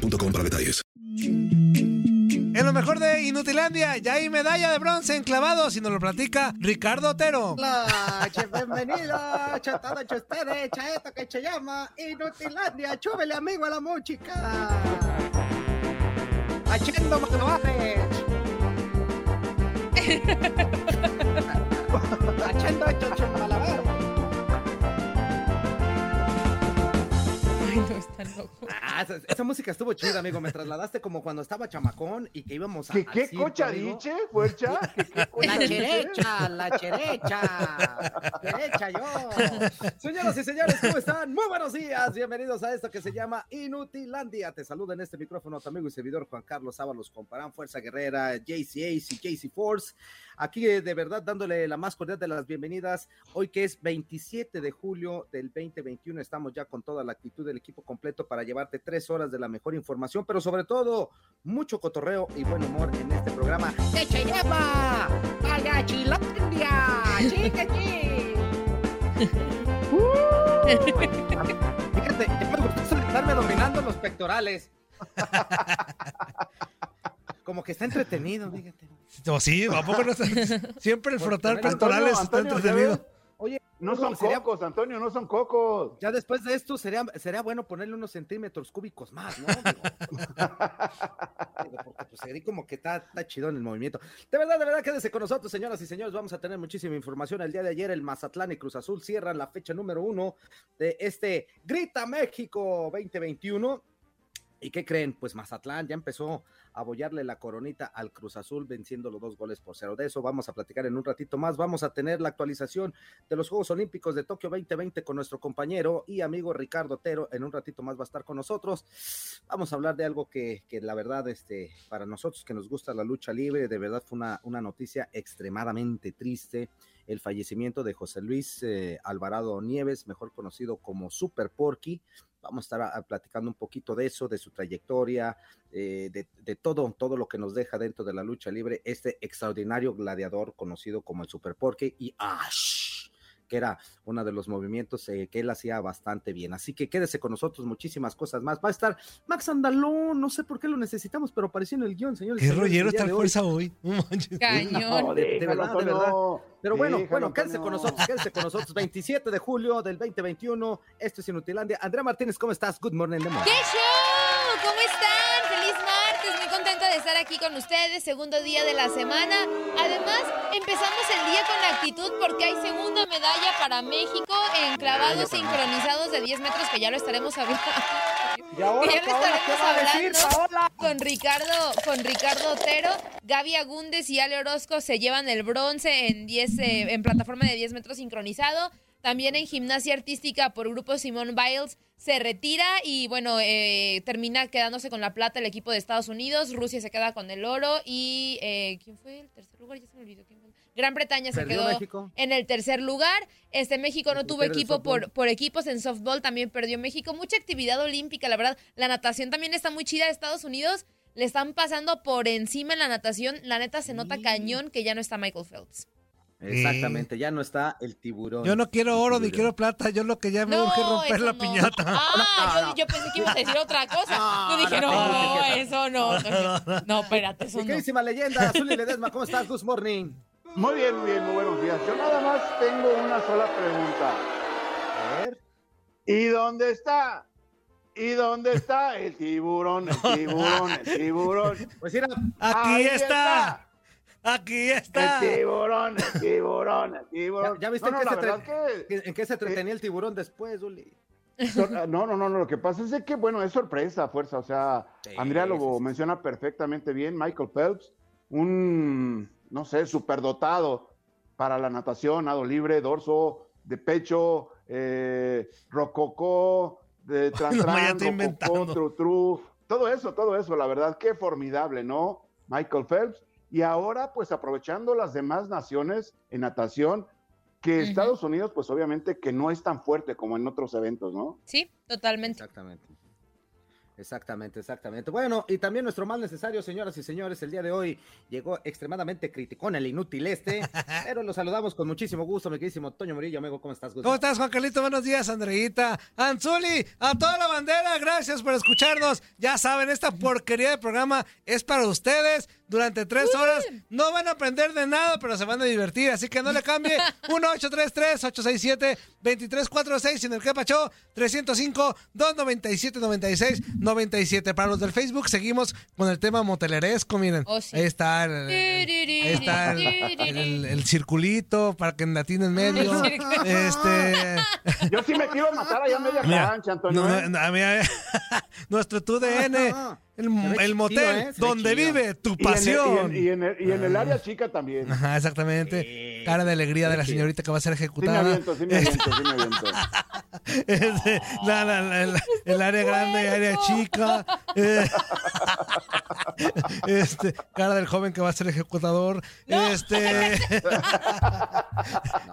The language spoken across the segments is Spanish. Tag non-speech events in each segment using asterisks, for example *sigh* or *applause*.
para detalles. En lo mejor de Inutilandia, ya hay medalla de bronce en clavados y nos lo platica Ricardo Otero. La bienvenida, chatada ustedes, chaeta que se llama Inutilandia, chúbele amigo a la música. Haciendo malabares. *laughs* Haciendo *laughs* loco. Ah, esa, esa música estuvo chida, amigo. Me trasladaste como cuando estaba chamacón y que íbamos a. ¿Qué, qué circo, cocha amigo. dice, fuercha? *laughs* ¿Qué, qué La cherecha, la cherecha. Cherecha yo. Señoras y señores, ¿cómo están? Muy buenos días. Bienvenidos a esto que se llama Inutilandia. Te saluda en este micrófono tu amigo y servidor Juan Carlos Ábalos Comparán, Fuerza Guerrera, JC Ace y JC Force. Aquí eh, de verdad dándole la más cordial de las bienvenidas. Hoy que es 27 de julio del 2021, estamos ya con toda la actitud del equipo completo para llevarte tres horas de la mejor información, pero sobre todo mucho cotorreo y buen humor en este programa. ¡Que se llama Agachilandia! ¡Chiqui, Fíjate, ya me gustó estarme dominando los pectorales. *laughs* Como que está entretenido, fíjate. O sí, ¿a poco no está? *laughs* Siempre el Por- frotar pectorales está Antonio, ¿ya entretenido. Oye, No son sería- cocos, Antonio, no son cocos. Ya después de esto sería, sería bueno ponerle unos centímetros cúbicos más, ¿no? *laughs* Digo, porque pues sería como que está, está chido en el movimiento. De verdad, de verdad, quédese con nosotros, señoras y señores. Vamos a tener muchísima información. El día de ayer, el Mazatlán y Cruz Azul cierran la fecha número uno de este Grita México 2021. ¿Y qué creen? Pues Mazatlán ya empezó a bollarle la coronita al Cruz Azul, venciendo los dos goles por cero. De eso vamos a platicar en un ratito más. Vamos a tener la actualización de los Juegos Olímpicos de Tokio 2020 con nuestro compañero y amigo Ricardo Otero. En un ratito más va a estar con nosotros. Vamos a hablar de algo que, que la verdad, este, para nosotros que nos gusta la lucha libre, de verdad fue una, una noticia extremadamente triste. El fallecimiento de José Luis eh, Alvarado Nieves, mejor conocido como Super Porky. Vamos a estar platicando un poquito de eso, de su trayectoria, eh, de, de todo, todo lo que nos deja dentro de la lucha libre, este extraordinario gladiador conocido como el Super Porky y Ash, que era uno de los movimientos eh, que él hacía bastante bien. Así que quédese con nosotros, muchísimas cosas más. Va a estar Max Andalón, no sé por qué lo necesitamos, pero apareció en el guion, señores. y Qué rollero está de fuerza hoy. Cañón. No, de- de verdad, de verdad. Pero bueno, Déjalo, bueno, quédense con nosotros, quédense con nosotros. 27 de julio del 2021, esto es Inutilandia. Andrea Martínez, ¿cómo estás? Good morning, Demo. ¡Qué show! ¿Cómo están? Aquí con ustedes, segundo día de la semana. Además, empezamos el día con actitud porque hay segunda medalla para México en clavados sincronizados de 10 metros, que ya lo estaremos hablando. *laughs* Y ahora, ya lo Paola, ¿qué estaremos decir, hablando con Ricardo, con Ricardo Otero, Gaby Agúndez y Ale Orozco se llevan el bronce en 10, eh, en plataforma de 10 metros sincronizado. También en gimnasia artística por grupo Simone Biles se retira y bueno, eh, termina quedándose con la plata el equipo de Estados Unidos. Rusia se queda con el oro y eh, ¿quién fue el tercer lugar? Ya se me olvidó. ¿quién fue? Gran Bretaña se quedó México. en el tercer lugar. Este México no tuvo equipo por, por equipos en softball, también perdió México. Mucha actividad olímpica, la verdad. La natación también está muy chida. Estados Unidos le están pasando por encima en la natación. La neta se nota Sí. cañón que ya no está Michael Phelps. Exactamente, ya no está el tiburón. Yo no quiero oro ni quiero plata, yo lo que ya me urge romper la no. piñata. Ah, No, yo, yo pensé que ibas a decir otra cosa. No, yo dije, no, no, no, eso no. No, no, espérate, eso Mi no. queridísima leyenda, Zuli Ledesma, ¿cómo estás? Good morning. Muy bien, muy bien, muy buenos días. Yo nada más tengo una sola pregunta. A ver. ¿Y dónde está? ¿Y dónde está el tiburón? El tiburón, el tiburón. Pues mira, Aquí está. Aquí está. El tiburón, el tiburón, el tiburón. ¿Ya- ya viste no, que no, se que- ¿en qué se entretenía el tiburón después, Zuli? Sor- No, no, no, no, lo que pasa es de que, bueno, es sorpresa, fuerza, o sea, Sí, Andrea lo sí, sí. menciona perfectamente bien, Michael Phelps, un, no sé, superdotado para la natación, nado libre, dorso, de pecho, eh, rococó, de *laughs* rococó, tru, tru, todo eso, todo eso, la verdad, qué formidable, ¿no? Michael Phelps. Y ahora, pues aprovechando las demás naciones en natación, que. Estados Unidos, pues obviamente que no es tan fuerte como en otros eventos, ¿no? Sí, totalmente. Exactamente. Exactamente, exactamente. Bueno, y también nuestro mal necesario, señoras y señores, el día de hoy llegó extremadamente criticón el inútil este, *laughs* pero lo saludamos con muchísimo gusto, mi queridísimo Toño Murillo, amigo, ¿cómo estás? Gusto? ¿Cómo estás, Juan Carlito? Buenos días, Andreita. Anzuli, a toda la bandera, gracias por escucharnos. Ya saben, esta porquería de programa es para ustedes. Durante tres horas no van a aprender de nada, pero se van a divertir. Así que no le cambie. *laughs* 1-833-867-2346 en el que pachó 305-297-96-97. Para los del Facebook, seguimos con el tema moteleresco. Miren, Oh, sí. ahí está el, ahí está el, el- el circulito para que en latín en medio. *laughs* este. Yo sí me quiero matar allá a media cancha, Antonio. no, ¿eh? no, a mí, *laughs* nuestro TUDN, Ah, el, el motel ¿eh? Donde vive tu Y en el- pasión. Y en, y en el, y en el área chica también. Ajá, exactamente. Sí. Cara de alegría de la señorita que va a ser Sí me ejecutada. aviento, sí me *laughs* aviento, sí me aviento. Este, la- la- la- la- el área grande, área chica. eh, *laughs* este, cara del joven que va a ser ejecutador. Este. *laughs*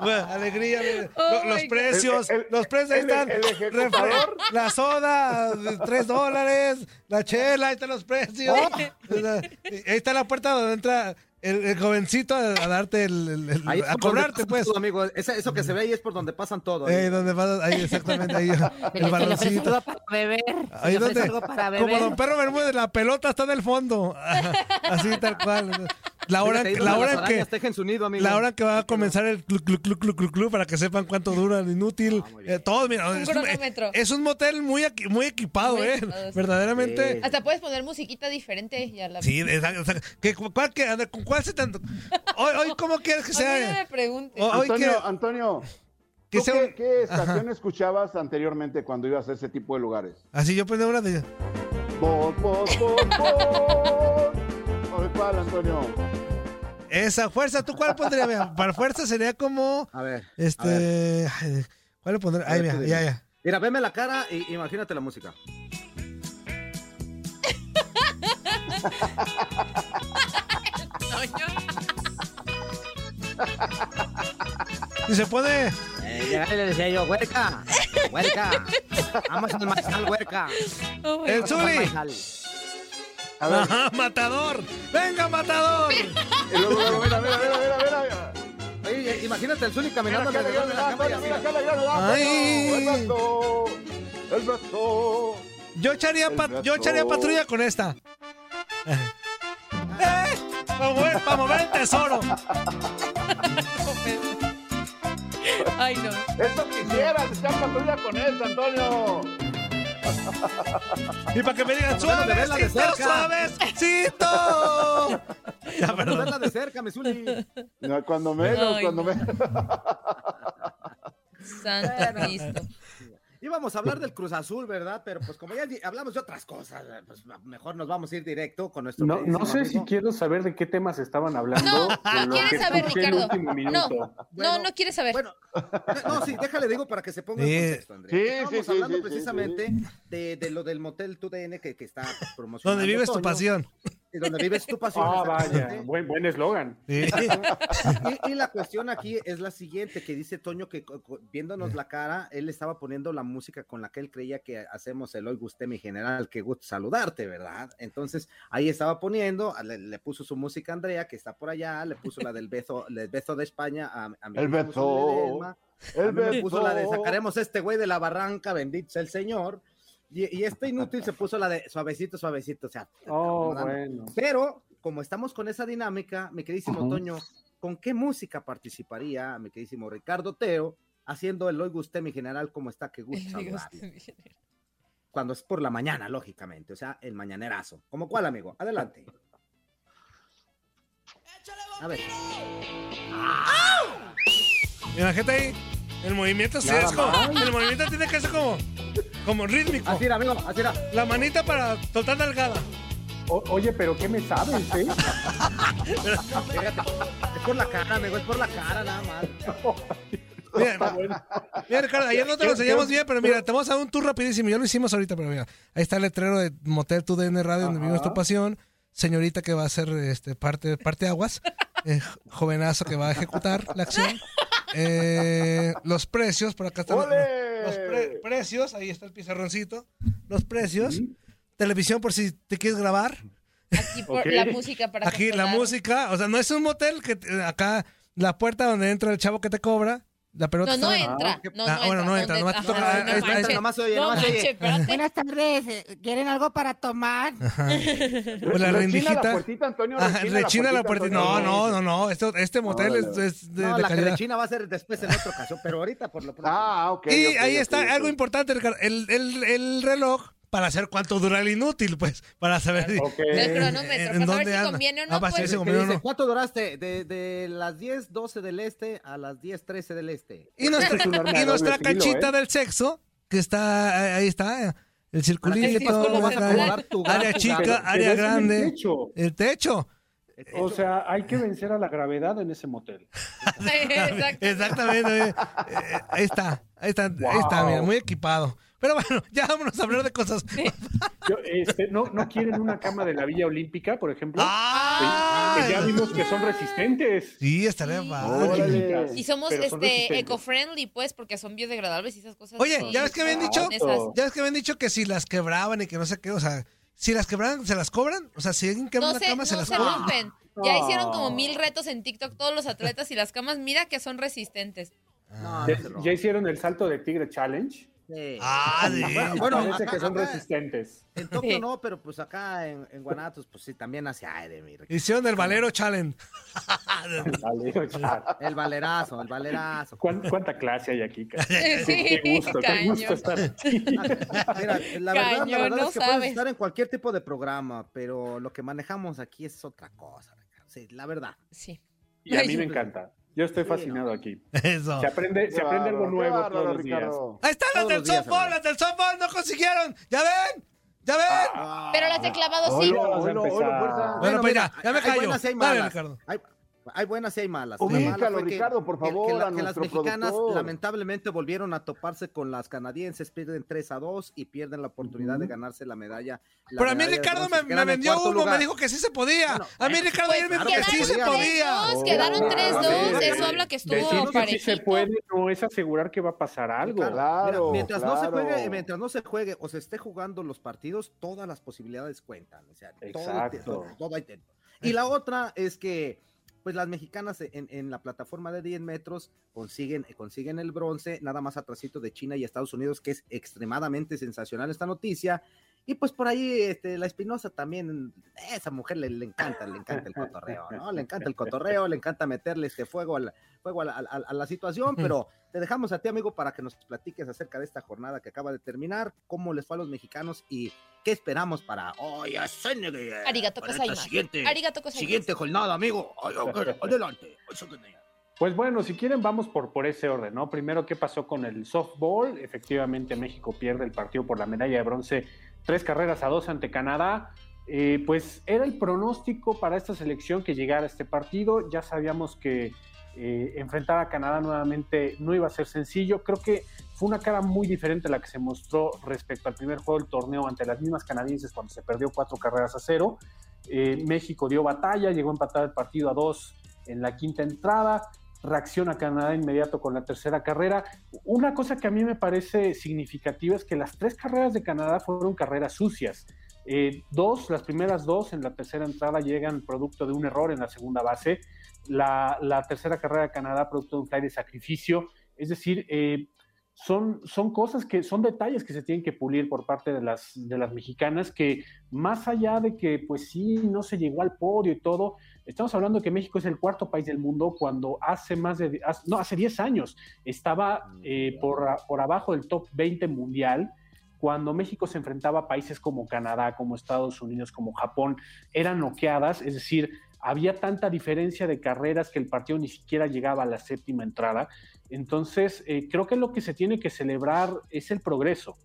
bueno, alegría. Oh lo- los precios. El- el- los precios ahí el- están. el ejecutador. Refre- La soda, de tres dólares. La chela, están los precios. *laughs* Ahí está la puerta donde entra el, el jovencito a, a darte el, el- el- Ahí es a cobrarte, pues. todo, amigo. Esa- eso que se ve ahí es por donde pasan todo. Eh, ahí. donde ahí exactamente, ahí *laughs* el baloncito. para beber. Ahí donde, para como beber. Don Perro Bermúdez, la pelota está en el fondo. *laughs* Así tal cual. La hora, Fíjate, la hora que arañas tejen su nido, amigo. la hora que va a comenzar el club, club, club, club, club, club, para que sepan cuánto dura el inútil. Ah. Eh, todos, mira, Un es, un, cronómetro. es un motel muy, muy equipado, Muy ¿eh? equipado. Verdaderamente. Sí. Hasta puedes poner musiquita diferente y a la Sí, exacto, exacto. ¿Qué- ¿Cuál, que, a ver, ¿Con cuál se tanto? Hoy, hoy, ¿cómo quieres que no me sea? preguntes. Hoy Antonio, que- Antonio, que ¿tú sea qué, un- qué estación escuchabas anteriormente cuando ibas a ese tipo de lugares? Así yo ponía una de vos, vos, vos. ¿O de cuál, Antonio? esa fuerza. ¿Tú cuál pondrías? Para fuerza sería como. A ver. a ver. Este. ¿Cuál le pondré? Ay, A ver, mira, ya, ya. Mira, veme la cara y imagínate la música. Y se pone. Eh, le decía yo, huerca, huerca, vamos al maizal, huerca. Oh, El Zuli. Maizal. A ver, Ajá, matador. Venga, matador. *laughs* y luego, luego, mira, mira, mira, mira, mira. Oye, imagínate el Zuli caminando la cama mira. El brazo, el brazo. Yo echaría, yo echaría patrulla con esta. *laughs* ¡Eh! Para mover, para mover el tesoro. *laughs* Ay, no. Esto quisieras, echar patrulla con esto, Antonio. Y para que me digan, suavecito, cerca. suavecito. *laughs* Ya, perdón. verla de cerca, mi Zuli. No, Cuando menos, Ay, cuando no. menos. *laughs* Santo Cristo. Íbamos a hablar del Cruz Azul, ¿verdad? Pero pues como ya hablamos de otras cosas, pues mejor nos vamos a ir directo con nuestro No, no sé si quiero saber de qué temas estaban hablando. No, lo ¿quieres saber, Ricardo? No, no quieres saber. Bueno, no, sí, déjale digo para que se ponga Sí. en contexto, Andrés. Sí, sí, hablando sí, sí, precisamente De, de lo del motel TUDN que, que está promocionando. Donde vives tu pasión. Y Donde vives tu pasión. Ah, vaya, exactamente. buen buen eslogan. Sí. *laughs* Y, y la cuestión aquí es la siguiente, que dice Toño que viéndonos la cara, él estaba poniendo la música con la que él creía que hacemos el hoy gusté mi general, que gusto saludarte, ¿verdad? Entonces ahí estaba poniendo, le, le puso su música a Andrea, que está por allá, le puso la del beso, el beso de España a, a mi El beso. A El puso la de beso. sacaremos este güey de la barranca, bendito sea el Señor. Y, y este inútil se puso la de suavecito, suavecito, o sea, Oh, bueno. Pero, como estamos con esa dinámica, mi queridísimo. Toño, ¿con qué música participaría mi queridísimo Ricardo Teo haciendo el Hoy Gusté, mi general, cómo está? Que gusto saludarle. Cuando es por la mañana, lógicamente, o sea, el mañanerazo. ¿Como cuál, amigo? Adelante. A ver. Imagínate ahí. El movimiento sí es como. El movimiento tiene que ser como. Como rítmico. Así era, amigo, así era. La manita para soltar nalgada. O- oye, pero ¿qué me sabes, eh? Fíjate, *laughs* es por la cara, amigo, es por la cara nada más. Mira, mira, Ricardo, ayer no te lo enseñamos bien, pero mira, te vamos a dar un tour rapidísimo. Ya lo hicimos ahorita, pero mira, ahí está el letrero de Motel Tu DN Radio, donde vivimos tu pasión. Señorita que va a ser este, parte, parte aguas. Eh, jovenazo que va a ejecutar la acción. Eh, los precios, por acá están los, ¡Ole! los pre- precios. Ahí está el pizarroncito. Los precios. Televisión por si te quieres grabar. Aquí por la música para Aquí la música. O sea, no es un motel que te- acá la puerta donde entra el chavo que te cobra. La pelota No, no entra. No, Ah, no bueno, no entra. entra, nomás te ¿Dónde- toca- Ajá, ahí no manches. Nomás se oye, No nomás se oye. Buenas tardes, ¿quieren algo para tomar? Pues la Rechina la rendijita. puertita, Antonio. Rechina la puertita. No, no, no, no. Este, este motel Órale. es, es de, No, de la calidad. rechina va a ser después en otra ocasión, pero ahorita por lo pronto. Ah, ok. Y ok, ahí ok, está ok. algo importante, Ricardo. El, el, el reloj para saber cuánto dura el inútil, pues. Para saber si- Ok. El cronómetro, en para saber dónde si anda. conviene o no, Ah, saber pues. si ¿Qué conviene o dice? no. ¿Cuánto duraste? De, de las 10, 12 del este a las 10, 13 del este. Y nuestra, y nuestra canchita ¿eh? del sexo, que está, ahí está, el circulito, área gato, chica, gato. Pero área en el grande, techo. el techo. O sea, hay que vencer a la gravedad en ese motel. *laughs* Exacto. Exactamente. eh, eh, ahí está, ahí está, ahí está, mira, muy equipado. Pero bueno, ya vámonos a hablar de cosas. Yo, este, ¿no, ¿No quieren una cama de la Villa Olímpica, por ejemplo? ¡Ah! Que ya vimos que son resistentes. Sí, estaría Sí. padre. Y somos Pero este eco-friendly, pues, porque son biodegradables y esas cosas. Oye. ¿ya ves que habían dicho? Ya ves que habían dicho que si las quebraban y que no sé qué, o sea, si las quebraban, ¿se las cobran? O sea, si alguien quebra No una se, cama, ¿se no las se cobran? rompen. Ya No. hicieron como mil retos en TikTok todos los atletas y las camas, mira que son resistentes. Se ya hicieron el salto de tigre challenge. Sí. Ah, *laughs* sí. Bueno, bueno, Parece acá- que son acá- resistentes. En Tokio Sí. no, pero pues acá en, en Guanatos, pues sí, también hace aire, mi Ricky. Hicieron el Valero Challenge. Dale, ya. El valerazo, el valerazo. ¿Cuán- ¿Cuánta clase hay aquí? cara? *laughs* Sí, Qué gusto, qué gusto estar aquí. *laughs* Mira, la verdad, la verdad no es que sabes. puedes estar en cualquier tipo de programa, pero lo que manejamos aquí es otra cosa. Ricardo. Sí, la verdad. Sí. Y a mí me encanta. Yo estoy Sí, fascinado aquí. Eso. Se aprende, se aprende algo nuevo todos los días. Ricardo. Ahí están las del días, softball, las del softball, no consiguieron. ¿Ya ven? ¿Ya ven? Pero las de clavado sí. Bueno, pues mira, ya, me hay callo. buenas y hay Dale, malas. Ricardo. Hay, hay buenas y hay malas. Ubícalo, que- Ricardo, por que- que favor, la- a que las mexicanas productor. lamentablemente volvieron a toparse con las canadienses, pierden 3 a 2 y pierden la oportunidad de ganarse la medalla. la Pero a mí Ricardo bronce, me, vendió humo, me dijo que sí se podía. Bueno, a mí Ricardo ayer me dijo que sí se podía. Dos, quedaron Oh, 3-2. a ver, Eso habla que Decir estuvo que sí se puede no es asegurar que va a pasar algo. Claro, Claro, mira, mientras no se juegue, mientras no se juegue o se esté jugando los partidos, todas las posibilidades cuentan. O sea, todo, Exacto. todo- todo hay tiempo. Y la otra es que, pues las mexicanas en, la plataforma de 10 metros consiguen, consiguen el bronce, nada más atrasito de China y Estados Unidos, que es extremadamente sensacional esta noticia. Y pues por ahí, este, la Espinosa también, esa mujer le, le encanta, le encanta el cotorreo, ¿no? Le encanta el cotorreo, le encanta meterle este fuego, al, fuego a, la, a- a la situación, pero te dejamos a ti, amigo, para que nos platiques acerca de esta jornada que acaba de terminar, cómo les fue a los mexicanos y qué esperamos para hoy. Arigato para esta gozaimasu. siguiente, siguiente jornada, amigo. *laughs* Adelante. Pues bueno, si quieren vamos por, por ese orden, ¿no? Primero, ¿qué pasó con el softball? Efectivamente, México pierde el partido por la medalla de bronce, tres carreras a dos ante Canadá. Eh, pues era el pronóstico para esta selección que llegara a este partido. Ya sabíamos que eh, enfrentar a Canadá nuevamente no iba a ser sencillo. Creo que fue una cara muy diferente a la que se mostró respecto al primer juego del torneo ante las mismas canadienses cuando se perdió cuatro carreras a cero. Eh, México dio batalla, llegó a empatar el partido a dos en la quinta entrada reacciona Canadá inmediato con la tercera carrera. Una cosa que a mí me parece significativa es que las tres carreras de Canadá fueron carreras sucias. Eh, dos, las primeras dos en la tercera entrada llegan producto de un error en la segunda base. La, la tercera carrera de Canadá producto de un fly de sacrificio. Es decir, eh, son, son cosas que son detalles que se tienen que pulir por parte de las, de las mexicanas que más allá de que pues sí, no se llegó al podio y todo, estamos hablando que México es el cuarto país del mundo cuando hace más de, hace- no, hace 10 años estaba eh, por, por abajo del top 20 mundial, cuando México se enfrentaba a países como Canadá, como Estados Unidos, como Japón, eran noqueadas, es decir, había tanta diferencia de carreras que el partido ni siquiera llegaba a la séptima entrada. Entonces, eh, creo que lo que se tiene que celebrar es el progreso.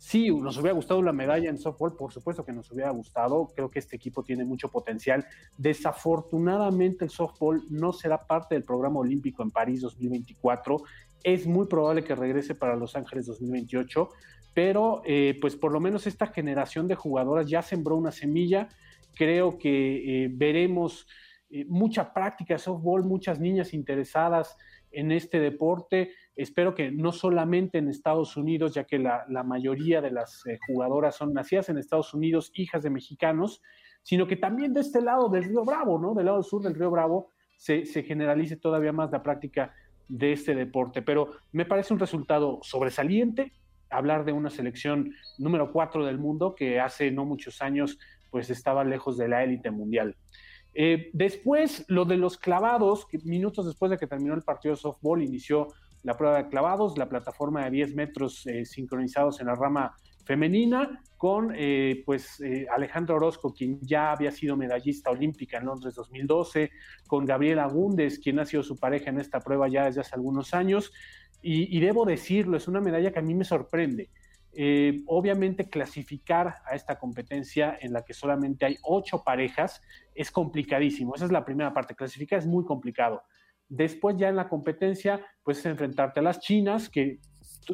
Sí, nos hubiera gustado la medalla en softball, por supuesto que nos hubiera gustado. Creo que este equipo tiene mucho potencial. Desafortunadamente, el softball no será parte del programa olímpico en París 2024 Es muy probable que regrese para Los Ángeles 2028, pero eh, pues por lo menos esta generación de jugadoras ya sembró una semilla. Creo que eh, veremos eh, mucha práctica de softball, muchas niñas interesadas en este deporte. Espero que no solamente en Estados Unidos, ya que la, mayoría de las jugadoras son nacidas en Estados Unidos, hijas de mexicanos, sino que también de este lado del río Bravo, ¿no? Del lado sur del río Bravo, se, se generalice todavía más la práctica de este deporte. Pero me parece un resultado sobresaliente hablar de una selección número cuatro del mundo que hace no muchos años pues estaba lejos de la élite mundial. Eh, después, lo de los clavados, que minutos después de que terminó el partido de softball, inició la prueba de clavados, la plataforma de 10 metros eh, sincronizados en la rama femenina, con eh, pues eh, Alejandro Orozco, quien ya había sido medallista olímpica en Londres 2012, con Gabriela Gúndez, quien ha sido su pareja en esta prueba ya desde hace algunos años, y, y debo decirlo, es una medalla que a mí me sorprende. Eh, obviamente clasificar a esta competencia en la que solamente hay ocho parejas es complicadísimo. Esa es la primera parte. Clasificar es muy complicado. Después ya en la competencia, pues enfrentarte a las chinas que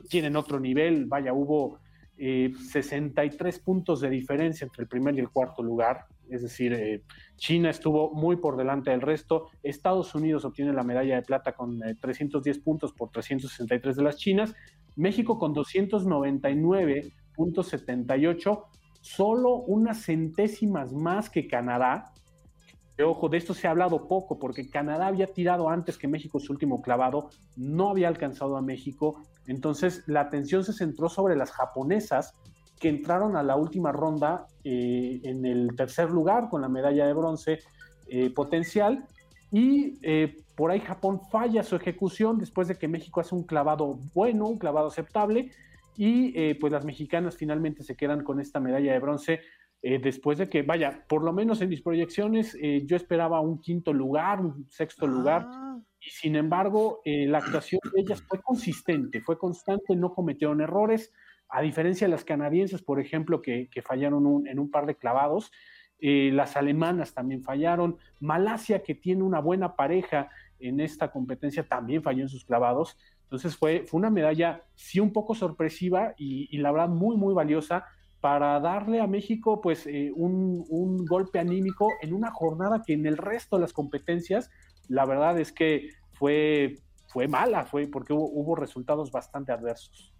tienen otro nivel. Vaya, hubo eh, 63 puntos de diferencia entre el primer y el cuarto lugar. Es decir, eh, China estuvo muy por delante del resto. Estados Unidos obtiene la medalla de plata con eh, 310 puntos por 363 de las chinas. México con 299.78, solo unas centésimas más que Canadá. Ojo, de esto se ha hablado poco porque Canadá había tirado antes que México su último clavado, no había alcanzado a México. Entonces la atención se centró sobre las japonesas que entraron a la última ronda eh, en el tercer lugar con la medalla de bronce eh, potencial y eh, por ahí Japón falla su ejecución después de que México hace un clavado bueno, un clavado aceptable y pues las mexicanas finalmente se quedan con esta medalla de bronce eh, después de que, vaya, por lo menos en mis proyecciones yo esperaba un quinto lugar, un sexto lugar y sin embargo la actuación de ellas fue consistente, fue constante, no cometieron errores, a diferencia de las canadienses, por ejemplo, que, que fallaron un, en un par de clavados. Eh, las alemanas también fallaron, Malasia, que tiene una buena pareja en esta competencia, también falló en sus clavados. Entonces fue, fue una medalla, sí, un poco sorpresiva y, y la verdad muy, muy valiosa para darle a México pues eh, un, un, golpe anímico en una jornada que en el resto de las competencias, la verdad es que fue, fue mala, fue porque hubo, hubo resultados bastante adversos.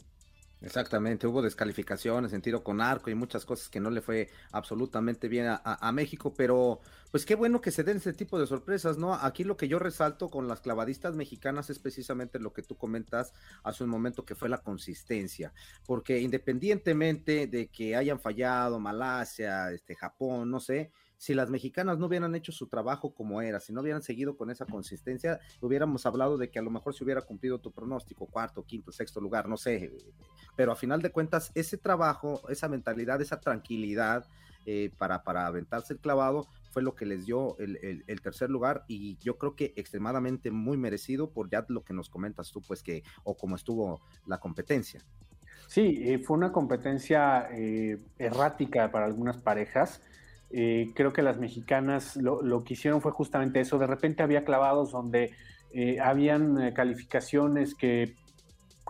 Exactamente, hubo descalificaciones en tiro con arco y muchas cosas que no le fue absolutamente bien a, México, pero pues qué bueno que se den ese tipo de sorpresas, ¿no? Aquí lo que yo resalto con las clavadistas mexicanas es precisamente lo que tú comentas hace un momento que fue la consistencia, porque independientemente de que hayan fallado Malasia, este Japón, no sé, si las mexicanas no hubieran hecho su trabajo como era, si no hubieran seguido con esa consistencia, hubiéramos hablado de que a lo mejor se hubiera cumplido tu pronóstico, cuarto, quinto, sexto lugar, no sé, pero a final de cuentas ese trabajo, esa mentalidad, esa tranquilidad eh, para, para aventarse el clavado fue lo que les dio el, tercer lugar y yo creo que extremadamente muy merecido por ya lo que nos comentas tú, pues que, o como estuvo la competencia. Sí, eh, fue una competencia eh, errática para algunas parejas. Eh, creo que las mexicanas lo, lo, que hicieron fue justamente eso. De repente había clavados donde eh, habían eh, calificaciones que,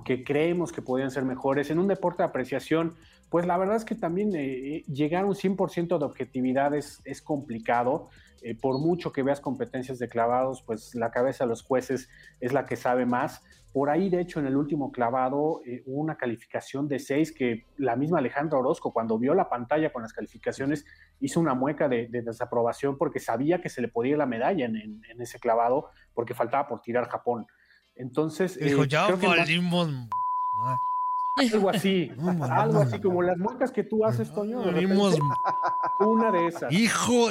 que, creemos que podían ser mejores. En un deporte de apreciación, pues la verdad es que también eh, llegar a un 100% de objetividad es, es complicado. Por mucho que veas competencias de clavados, pues la cabeza de los jueces es la que sabe más. Por ahí, de hecho, en el último clavado eh, hubo una calificación de 6 que la misma Alejandra Orozco, cuando vio la pantalla con las calificaciones, hizo una mueca de, de desaprobación porque sabía que se le podía ir la medalla en, en, en, ese clavado porque faltaba por tirar Japón. Entonces, dijo, eh, ya valimos. *laughs* Algo así, *laughs* algo así como las muecas que tú haces, Toño. Una de esas. Hijo,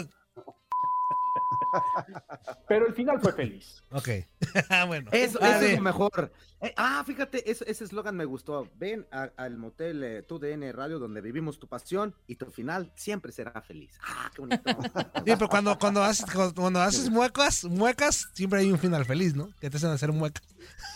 pero el final fue feliz. Ok. *laughs* bueno. Eso, eso es lo mejor. Eh, ah, fíjate, eso, ese eslogan me gustó. Ven a, al motel eh, TUDN Radio donde vivimos tu pasión y tu final siempre será feliz. Ah, qué bonito. *laughs* sí, pero cuando, cuando, haces, cuando haces muecas, muecas, siempre hay un final feliz, ¿no? Que te hacen hacer muecas.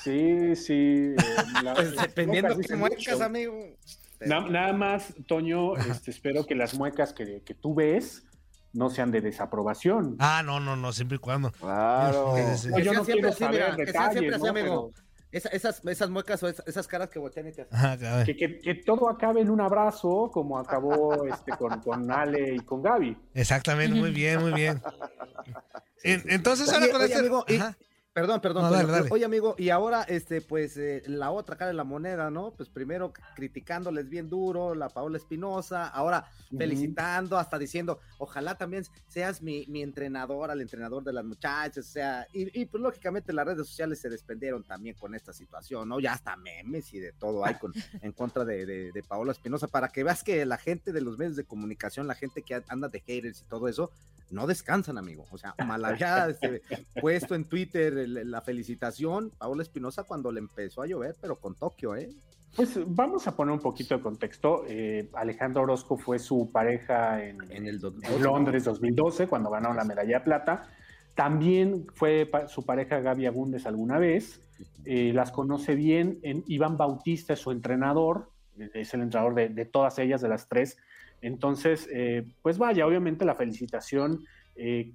Sí, sí. Eh, la, *laughs* pues dependiendo qué muecas, mucho. amigo. Na, nada más, Toño, este, espero que las muecas que, que tú ves no sean de desaprobación. Ah, no, no, no, siempre y cuando. *laughs* Claro. Sí, sí, sí. Yo no quiero saber mira, detalles, ¿no? Así, amigo. Esa- esas, esas muecas o esas, esas caras que voltean y te hacen. Que, que- que todo acabe en un abrazo, como acabó *laughs* este, con, con Ale y con Gaby. Exactamente, muy bien, muy bien. *laughs* En- entonces, ahora Oye, con oye, este. amigo, y- Ajá. Perdón, perdón. No, dale. Oye, amigo, y ahora, este, pues, eh, la otra cara de la moneda, ¿no? Pues primero criticándoles bien duro, la Paola Espinosa, ahora felicitando, hasta diciendo, ojalá también seas mi, mi entrenador, al entrenador de las muchachas, o sea, y, y, pues lógicamente las redes sociales se desprendieron también con esta situación, ¿no? Ya hasta memes y de todo hay con, *laughs* en contra de, de, de Paola Espinosa, para que veas que la gente de los medios de comunicación, la gente que anda de haters y todo eso, no descansan, amigo. O sea, mal había este, puesto en Twitter la felicitación Paola Espinosa cuando le empezó a llover, pero con Tokio, ¿eh? Pues vamos a poner un poquito de contexto. Eh, Alejandro Orozco fue su pareja en, En el en Londres 2012, cuando ganaron la medalla de plata. También fue pa- su pareja Gaby Agúndez alguna vez. Eh, las conoce bien. En, Iván Bautista es su entrenador, eh, es el entrenador de, de todas ellas, de las tres. Entonces, eh, pues vaya, obviamente la felicitación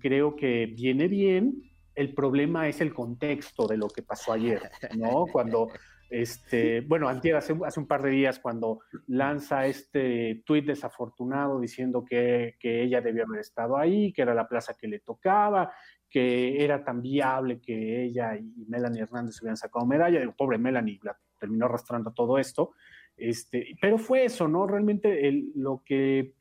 creo que viene bien. El problema es el contexto de lo que pasó ayer, ¿no? *laughs* Cuando, este, bueno, antier, hace, hace un par de días, cuando lanza este tuit desafortunado diciendo que, que ella debió haber estado ahí, que era la plaza que le tocaba, que era tan viable que ella y Melanie Hernández hubieran sacado medalla. Digo, pobre Melanie, la terminó arrastrando todo esto. Este, pero fue eso, ¿no? Realmente el- lo, que,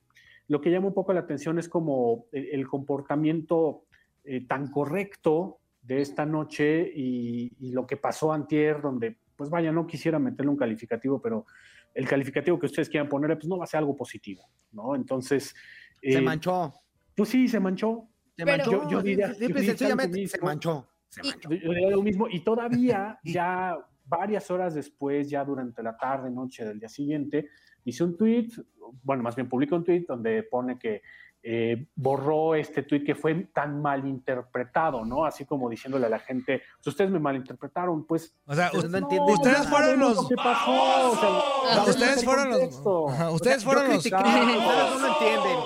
lo que llama un poco la atención es como el, el comportamiento eh, tan correcto de esta noche y, y lo que pasó antier, donde, pues vaya, no quisiera meterle un calificativo, pero el calificativo que ustedes quieran poner, pues no va a ser algo positivo, ¿no? Entonces... Se eh, manchó. Pues sí, se manchó. Se manchó. Yo- yo diría- yo diría sencillamente se manchó. Se manchó. Yo yo diría lo mismo. Y todavía, *laughs* ya varias horas después, ya durante la tarde, noche del día siguiente, hice un tweet, bueno, más bien publicó un tweet donde pone que eh, borró este tweet que fue tan mal interpretado, ¿no? Así como diciéndole a la gente, "Pues ustedes me malinterpretaron, pues. O sea, Ustedes u- no entienden ustedes nada. fueron los. lo o sea, No, ustedes fueron los. O ustedes sea, fueron yo los. critiqué, ustedes no lo entienden.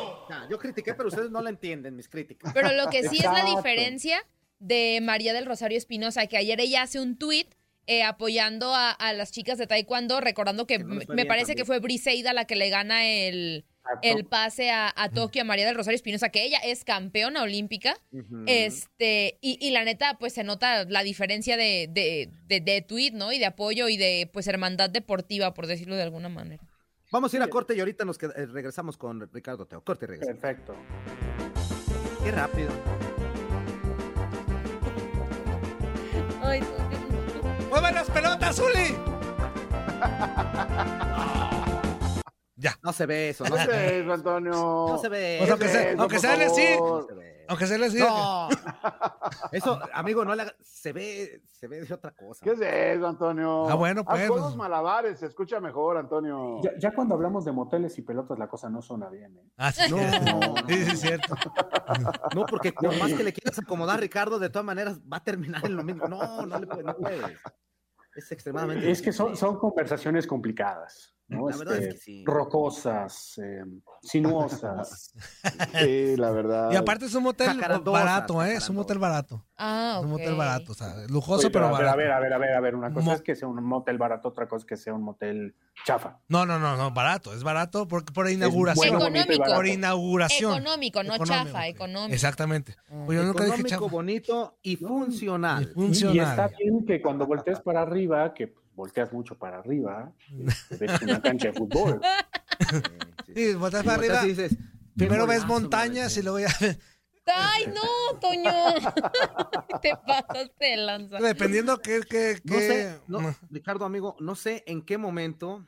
Yo critiqué, pero ustedes no lo entienden, mis críticas. Pero lo que sí es la diferencia de María del Rosario Espinosa, que ayer ella hace un tuit eh, apoyando a, a las chicas de Taekwondo, recordando que no me parece también. que fue Briseida la que le gana el, el pase a, a Tokio a María del Rosario Espinosa, que ella es campeona olímpica. Este, y, y la neta, pues se nota la diferencia de, de, de, de tuit, ¿no? Y de apoyo y de pues hermandad deportiva, por decirlo de alguna manera. Vamos a ir a corte y ahorita nos eh, regresamos con Ricardo Teo. Corte y regresamos. Perfecto. Qué rápido. Ay, ¡Muevan las pelotas, Zuli! *laughs* Ya. No se ve eso, no No se ve. sé, Antonio. No se ve. Pues aunque sea- Eso, aunque sea así. No se ve. Aunque diga. No. *laughs* Eso, amigo, no le haga- se ve, se ve de otra cosa. ¿Qué es eso, Antonio? Ah, bueno, Haz pues, juegos pues. malabares, se escucha mejor, Antonio. Ya, ya cuando hablamos de moteles y pelotas, la cosa no suena bien, ¿eh? Ah, sí, No. *laughs* sí, sí, es cierto. *laughs* No, porque por más que le quieras acomodar, Ricardo, de todas maneras va a terminar en lo mismo. No, no le puedes, no puedes. Es extremadamente. Es que son, son conversaciones complicadas, ¿no? La verdad es Este, que sí. Rocosas, eh, sinuosas. Sí, la verdad. Y aparte es un motel barato, ¿eh? Es un motel barato. Ah, Es un motel barato, o sea, lujoso, Oye, pero a ver, barato. a ver, a ver, a ver, a ver, una cosa Mo- es que sea un motel barato, otra cosa es que sea un motel chafa. No, no, no, no, barato. Es barato porque por inauguración. bueno, Económico. por inauguración. Económico, no Económico, chafa, económico. Exactamente. Pues yo nunca dije Económico, chafa. bonito y funcional. Y Y, y funcional. está bien que cuando voltees para arriba, que pues, volteas mucho para arriba, este, ves una cancha de fútbol. *laughs* Sí, volteas Y para volteas arriba. y dices, Primero ves montañas y luego ya. Ay, no, Toño. *laughs* Te pasaste de lanza. Dependiendo qué. qué, No sé, qué- no, Ricardo, amigo, no sé en qué momento.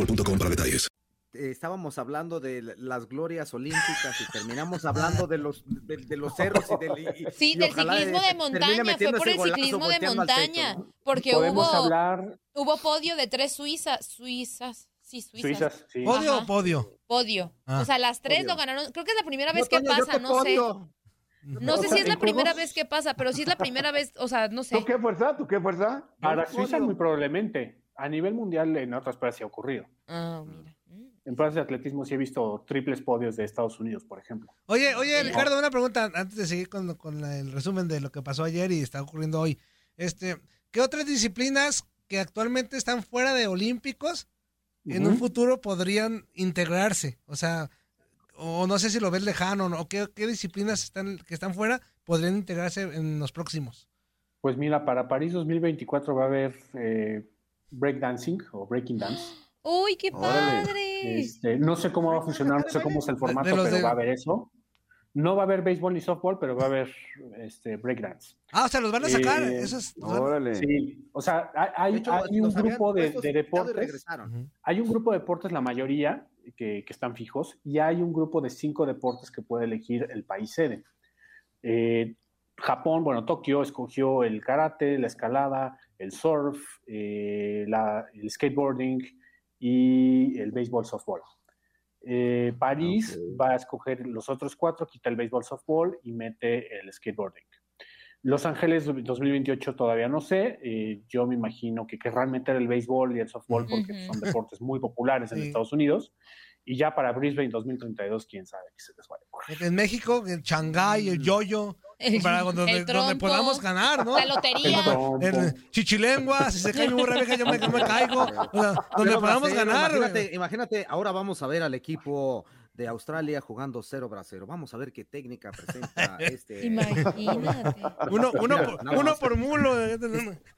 boostmobile.com para detalles. eh, estábamos hablando de las glorias olímpicas y terminamos hablando de los de, de los cerros y del y- y- Sí, y del ojalá, ciclismo eh, de montaña, fue por el golazo ciclismo de techo, montaña, ¿no? porque hubo, hablar hubo podio de tres suizas, suizas, sí, suizas, suizas, sí. ¿Podio Ajá. o podio? podio. Ah. O sea, las tres Podio. lo ganaron, creo que es la primera vez No, que pasa, no sé. No sé si es la primera juegos- vez que pasa, pero sí es la primera vez, o sea, no sé. ¿Tú qué fuerza? ¿Tú qué fuerza? Para Suiza muy probablemente. A nivel mundial en otras pruebas sí ha ocurrido. Ah, mira. Mm. En pruebas de atletismo sí he visto triples podios de Estados Unidos, por ejemplo. Oye, oye, Ricardo, una pregunta antes de seguir con, con la- el resumen de lo que pasó ayer y está ocurriendo hoy. Este, ¿qué otras disciplinas que actualmente están fuera de olímpicos en un futuro podrían integrarse? O sea, o no sé si lo ves lejano, ¿no? ¿O qué, qué disciplinas están que están fuera podrían integrarse en los próximos? Pues mira, para París 2024 va a haber eh, breakdancing o breaking dance. Uy, qué padre. Este, no sé cómo va a funcionar, no sé cómo es el formato, pero de- va a haber eso. No va a haber béisbol ni softball, pero va a haber este, breakdance. Ah, o sea, los van a sacar. Eh, los van- Órale. Sí, o sea, hay, hay- De hecho, hay un grupo de, deportes, hay un grupo de deportes, la mayoría, que, que están fijos, y hay un grupo de cinco deportes que puede elegir el país sede. Eh, Japón, bueno, Tokio escogió el karate, la escalada, el surf, eh, la- el skateboarding y el béisbol softball. Eh, París va a escoger los otros cuatro, quita el béisbol softball y mete el skateboarding. Los Ángeles 2028 todavía no sé. eh, yo me imagino que querrán meter el béisbol y el softball porque son *laughs* deportes muy populares en Sí. Estados Unidos. Y ya para Brisbane 2032, quién sabe qué se les vaya a ocurrir. En México, en Shanghái, el yoyo, *laughs* El- para donde, el donde trompo, podamos ganar, ¿no? La lotería. El chichilengua, si se cae mi burra vieja, yo me, caigo. O sea, donde podamos ganar, imagínate, ahora vamos a ver al equipo de Australia jugando cero bracero. Vamos a ver qué técnica presenta *laughs* este. Imagínate. *laughs* Uno, uno, por, uno por mulo. eh,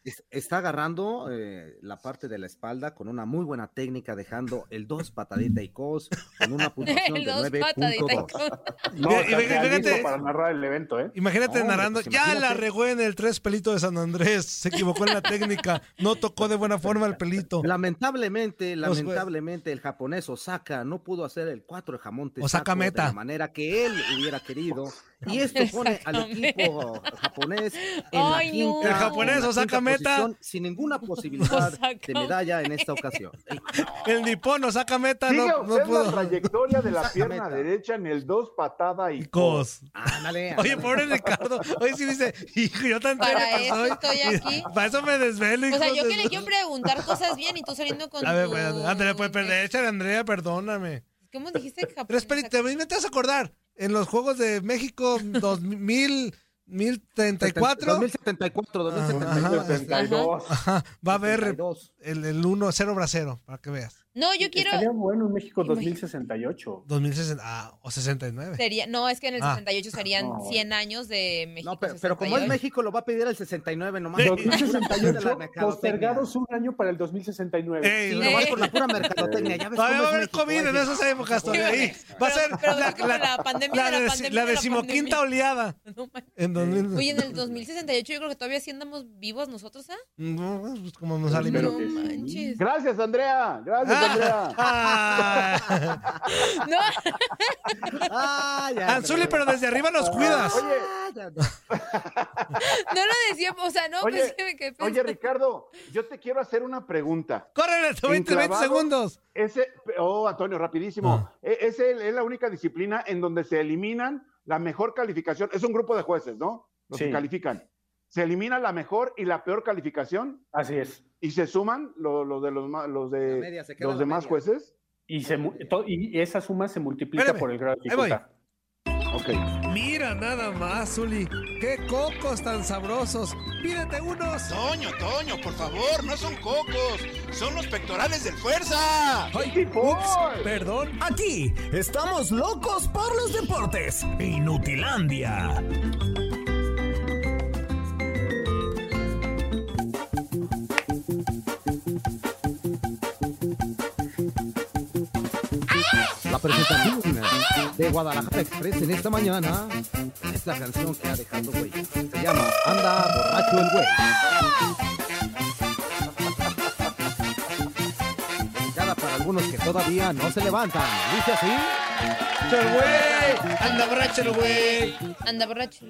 Es- Está agarrando eh, la parte de la espalda con una muy buena técnica, dejando el dos patadita y cos con una *laughs* puntuación El de dos patadita y 9.2. con- No, listo para narrar el evento, ¿eh? Imagínate No, narrando, pues ya la imagínate. regó en el tres pelito de San Andrés, se equivocó en la técnica, no tocó de buena forma el pelito. Lamentablemente, lamentablemente, el japonés Osaka no pudo hacer el 4 de jamón Osaka tesaco de la manera que él hubiera querido. *laughs* Y esto pone al Osaka equipo japonés en la Ay, no. quinta, El japonés en la Osaka quinta meta. posición, sin ninguna *laughs* posibilidad de Osaka. medalla en esta ocasión. *laughs* El nipón, saca meta, Sigue no, no usted la pudo. trayectoria de la Saca pierna meta. derecha en el dos patada y Cos. Ándale, Oye, pobre Ricardo. Oye, sí dice, hijo, yo tan Para eso soy. estoy aquí. Para eso me desvelo, O sea, yo de que le quiero preguntar cosas bien y tú saliendo con A ver, tu- bueno, ándale, pues, perder, échale, Andrea, perdóname. ¿Cómo dijiste que *laughs* Pero espera, también me te vas a acordar, en los Juegos de México 2000, 1034, 2074, 2072. 72. ajá, va a haber 72. el, el 1 0 bracero, para que veas. No, yo quiero. Estaría bueno en México Imagínate. 2068. 2060, ah, o 69. Sería, no, es que en el Ah. 68 serían *laughs* No. 100 años de México. No, pero, pero como es 68. México, lo va a pedir el 69 nomás. Eh, por la pura cuestión de la 2068, mercadotecnia. *laughs* postergados un año para el 2069. Ey, Sí, no, nomás Eh. por la pura mercadotecnia. Ya ves va a haber México, COVID en *laughs* va a decir, esas épocas todavía ahí. Va a Pero- ser pero la, como la pandemia de la deci- pandemia la de la decimoquinta pandemia. oleada. No. En 2000. Oye, en el 2068 yo creo que todavía sí andamos vivos nosotros, ¿ah? No, pues como nos alimentó. No manches. Gracias, Andrea. Gracias, Andrea. Ah, No, Ah, ya, Anzuli, ya, pero desde arriba nos cuidas. Oye, Ah, ya, ya. no lo decía, o sea, no, Oye, pues que oye. Ricardo, yo te quiero hacer una pregunta. Córrele, 20, 20 Enclavado. segundos. Ese, oh, Antonio, rapidísimo. Ah. E- Ese es la única disciplina en donde se eliminan la mejor calificación. Es un grupo de jueces, ¿no? Los Sí. que califican. Se elimina la mejor y la peor calificación Así es. Y se suman lo- los de los, de media, los demás media. jueces. Y, se, y esa suma se multiplica Espérame, por el grado de dificultad. Ok. Mira nada más, Zuli. Qué cocos tan sabrosos. Pídete unos. Toño, Toño, por favor, no son cocos, son los pectorales del fuerza. Ay, ups, perdón. Aquí estamos locos por los deportes. Inutilandia. Presentación de Guadalajara Express en esta mañana es la canción que ha dejado güey. Se llama Anda borracho el güey. Dedicada para algunos que todavía no se levantan. Dice así. ¡El güey! ¡Anda borracho el güey! Anda borracho.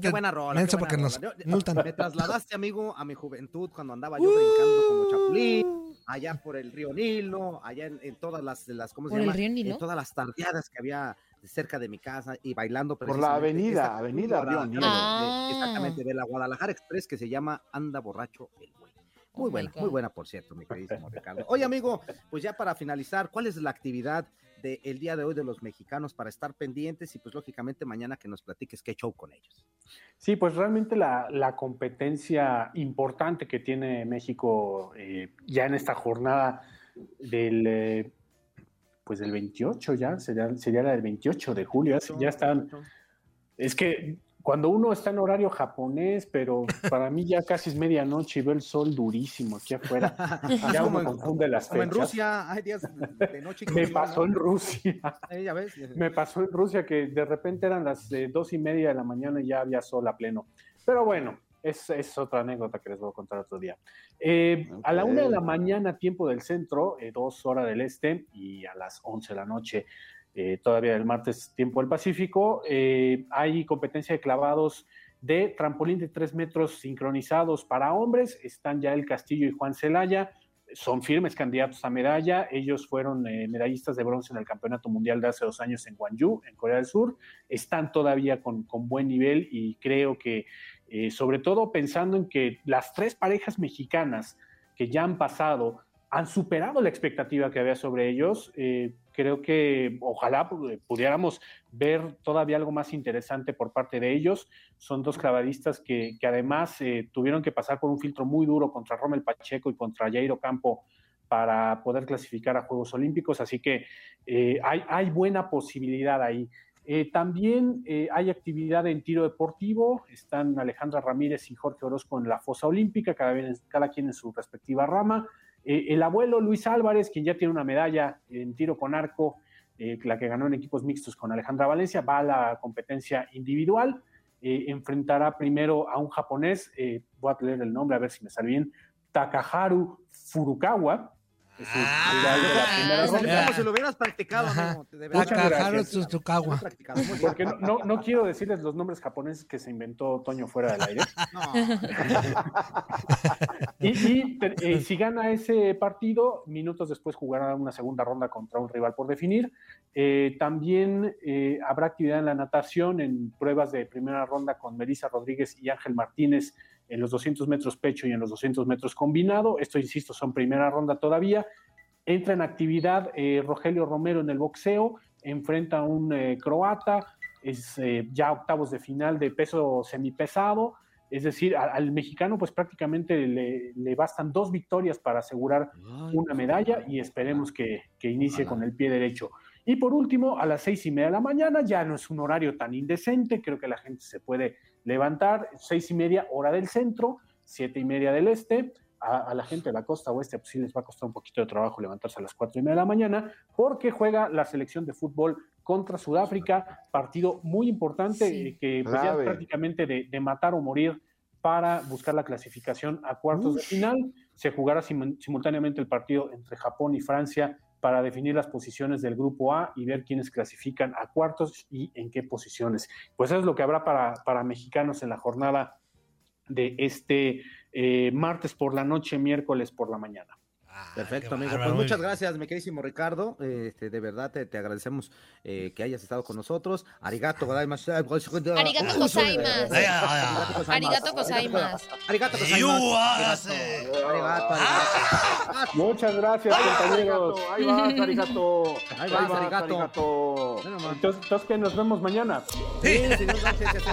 Qué buena rola. Qué buena porque nos rola. Yo- multan. Me trasladaste, amigo, a mi juventud cuando andaba yo brincando como chapulín, allá por el río Nilo, allá en, en todas las, las ¿cómo se ¿Por el llama? río Nilo? En todas las tardeadas que había cerca de mi casa y bailando Por la avenida, esta avenida Río Nilo. de- Ah. exactamente, de la Guadalajara Express que se llama Anda Borracho el Güey. Muy Oh buena, muy buena, por cierto, mi queridísimo Ricardo. Oye, amigo, pues ya para finalizar, ¿cuál es la actividad del día de hoy de los mexicanos para estar pendientes y pues lógicamente mañana que nos platiques qué show con ellos? Sí, pues realmente la, la competencia importante que tiene México eh, ya en esta jornada del, eh, pues del 28 ya, sería, sería la del 28 de julio, ya, ya están, es que cuando uno está en horario japonés, pero para mí ya casi es medianoche y veo el sol durísimo aquí afuera, *laughs* ya uno confunde las Como en fechas. Rusia, hay días de noche. que Me pasó en Rusia. Eh, ya ves. Me pasó en Rusia que de repente eran las eh, dos y media de la mañana y ya había sol a pleno. Pero bueno, es, es otra anécdota que les voy a contar otro día. Eh, A la una de la mañana, tiempo del centro, eh, dos horas del este, y a las once de la noche, eh, todavía del martes, tiempo del Pacífico, eh, hay competencia de clavados de trampolín de tres metros sincronizados para hombres. Están ya el Castillo y Juan Celaya son firmes candidatos a medalla. Ellos fueron eh, medallistas de bronce en el Campeonato Mundial de hace dos años en Gwangju, en Corea del Sur. Están todavía con, con buen nivel y creo que, sobre todo pensando en que las tres parejas mexicanas que ya han pasado han superado la expectativa que había sobre ellos. Eh, creo que ojalá pu- pudiéramos ver todavía algo más interesante por parte de ellos. Son dos clavadistas que, que además eh, tuvieron que pasar por un filtro muy duro contra Rommel Pacheco y contra Jairo Campo para poder clasificar a Juegos Olímpicos, así que eh, hay, hay buena posibilidad ahí. También hay actividad en tiro deportivo, están Alejandra Ramírez y Jorge Orozco en la fosa olímpica, cada, vez- cada quien en su respectiva rama. Eh, el abuelo Luis Álvarez, quien ya tiene una medalla en tiro con arco, eh, la que ganó en equipos mixtos con Alejandra Valencia, va a la competencia individual. Eh, enfrentará primero a un japonés, voy a leer el nombre a ver si me sale bien, Takaharu Furukawa. De la primera como si lo hubieras practicado, amigo. gracias. Porque no, no, no quiero decirles los nombres japoneses que se inventó Toño fuera del aire. No. *laughs* Y, y, eh, si gana ese partido, minutos después jugará una segunda ronda contra un rival por definir. Eh, también eh, habrá actividad en la natación, en pruebas de primera ronda con Melissa Rodríguez y Ángel Martínez en los 200 metros pecho y en los 200 metros combinado. Esto, insisto, son primera ronda todavía. Entra en actividad eh, Rogelio Romero en el boxeo, enfrenta a un eh, croata, es eh, ya octavos de final de peso semipesado. Es decir, a- al mexicano pues prácticamente le, le bastan dos victorias para asegurar una medalla y esperemos que, que inicie con el pie derecho. Y por último, a las seis y media de la mañana, ya no es un horario tan indecente, creo que la gente se puede levantar, seis y media hora del centro, siete y media del este, a, a la gente de la costa oeste pues sí les va a costar un poquito de trabajo levantarse a las cuatro y media de la mañana, porque juega la selección de fútbol contra Sudáfrica, partido muy importante Sí. eh, que pues, ya es Clave. prácticamente de, de matar o morir para buscar la clasificación a cuartos de final. Se jugará simu- simultáneamente el partido entre Japón y Francia para definir las posiciones del grupo A y ver quiénes clasifican a cuartos y en qué posiciones. Pues eso es lo que habrá para, para mexicanos en la jornada de este eh, martes por la noche, miércoles por la mañana. Ah, Perfecto, amigo. bárbaro, Pues muchas bien. gracias, mi queridísimo Ricardo. Este, de verdad te, te agradecemos eh, que hayas estado con nosotros. Arigato gozaimasu. Arigato gozaimasu. Arigato gozaimasu. Arigato You gozaimasu. Arigato. Muchas gracias, compañeros. Ahí vas, arigato. Ahí vas, arigato. Entonces, que nos vemos mañana. Sí,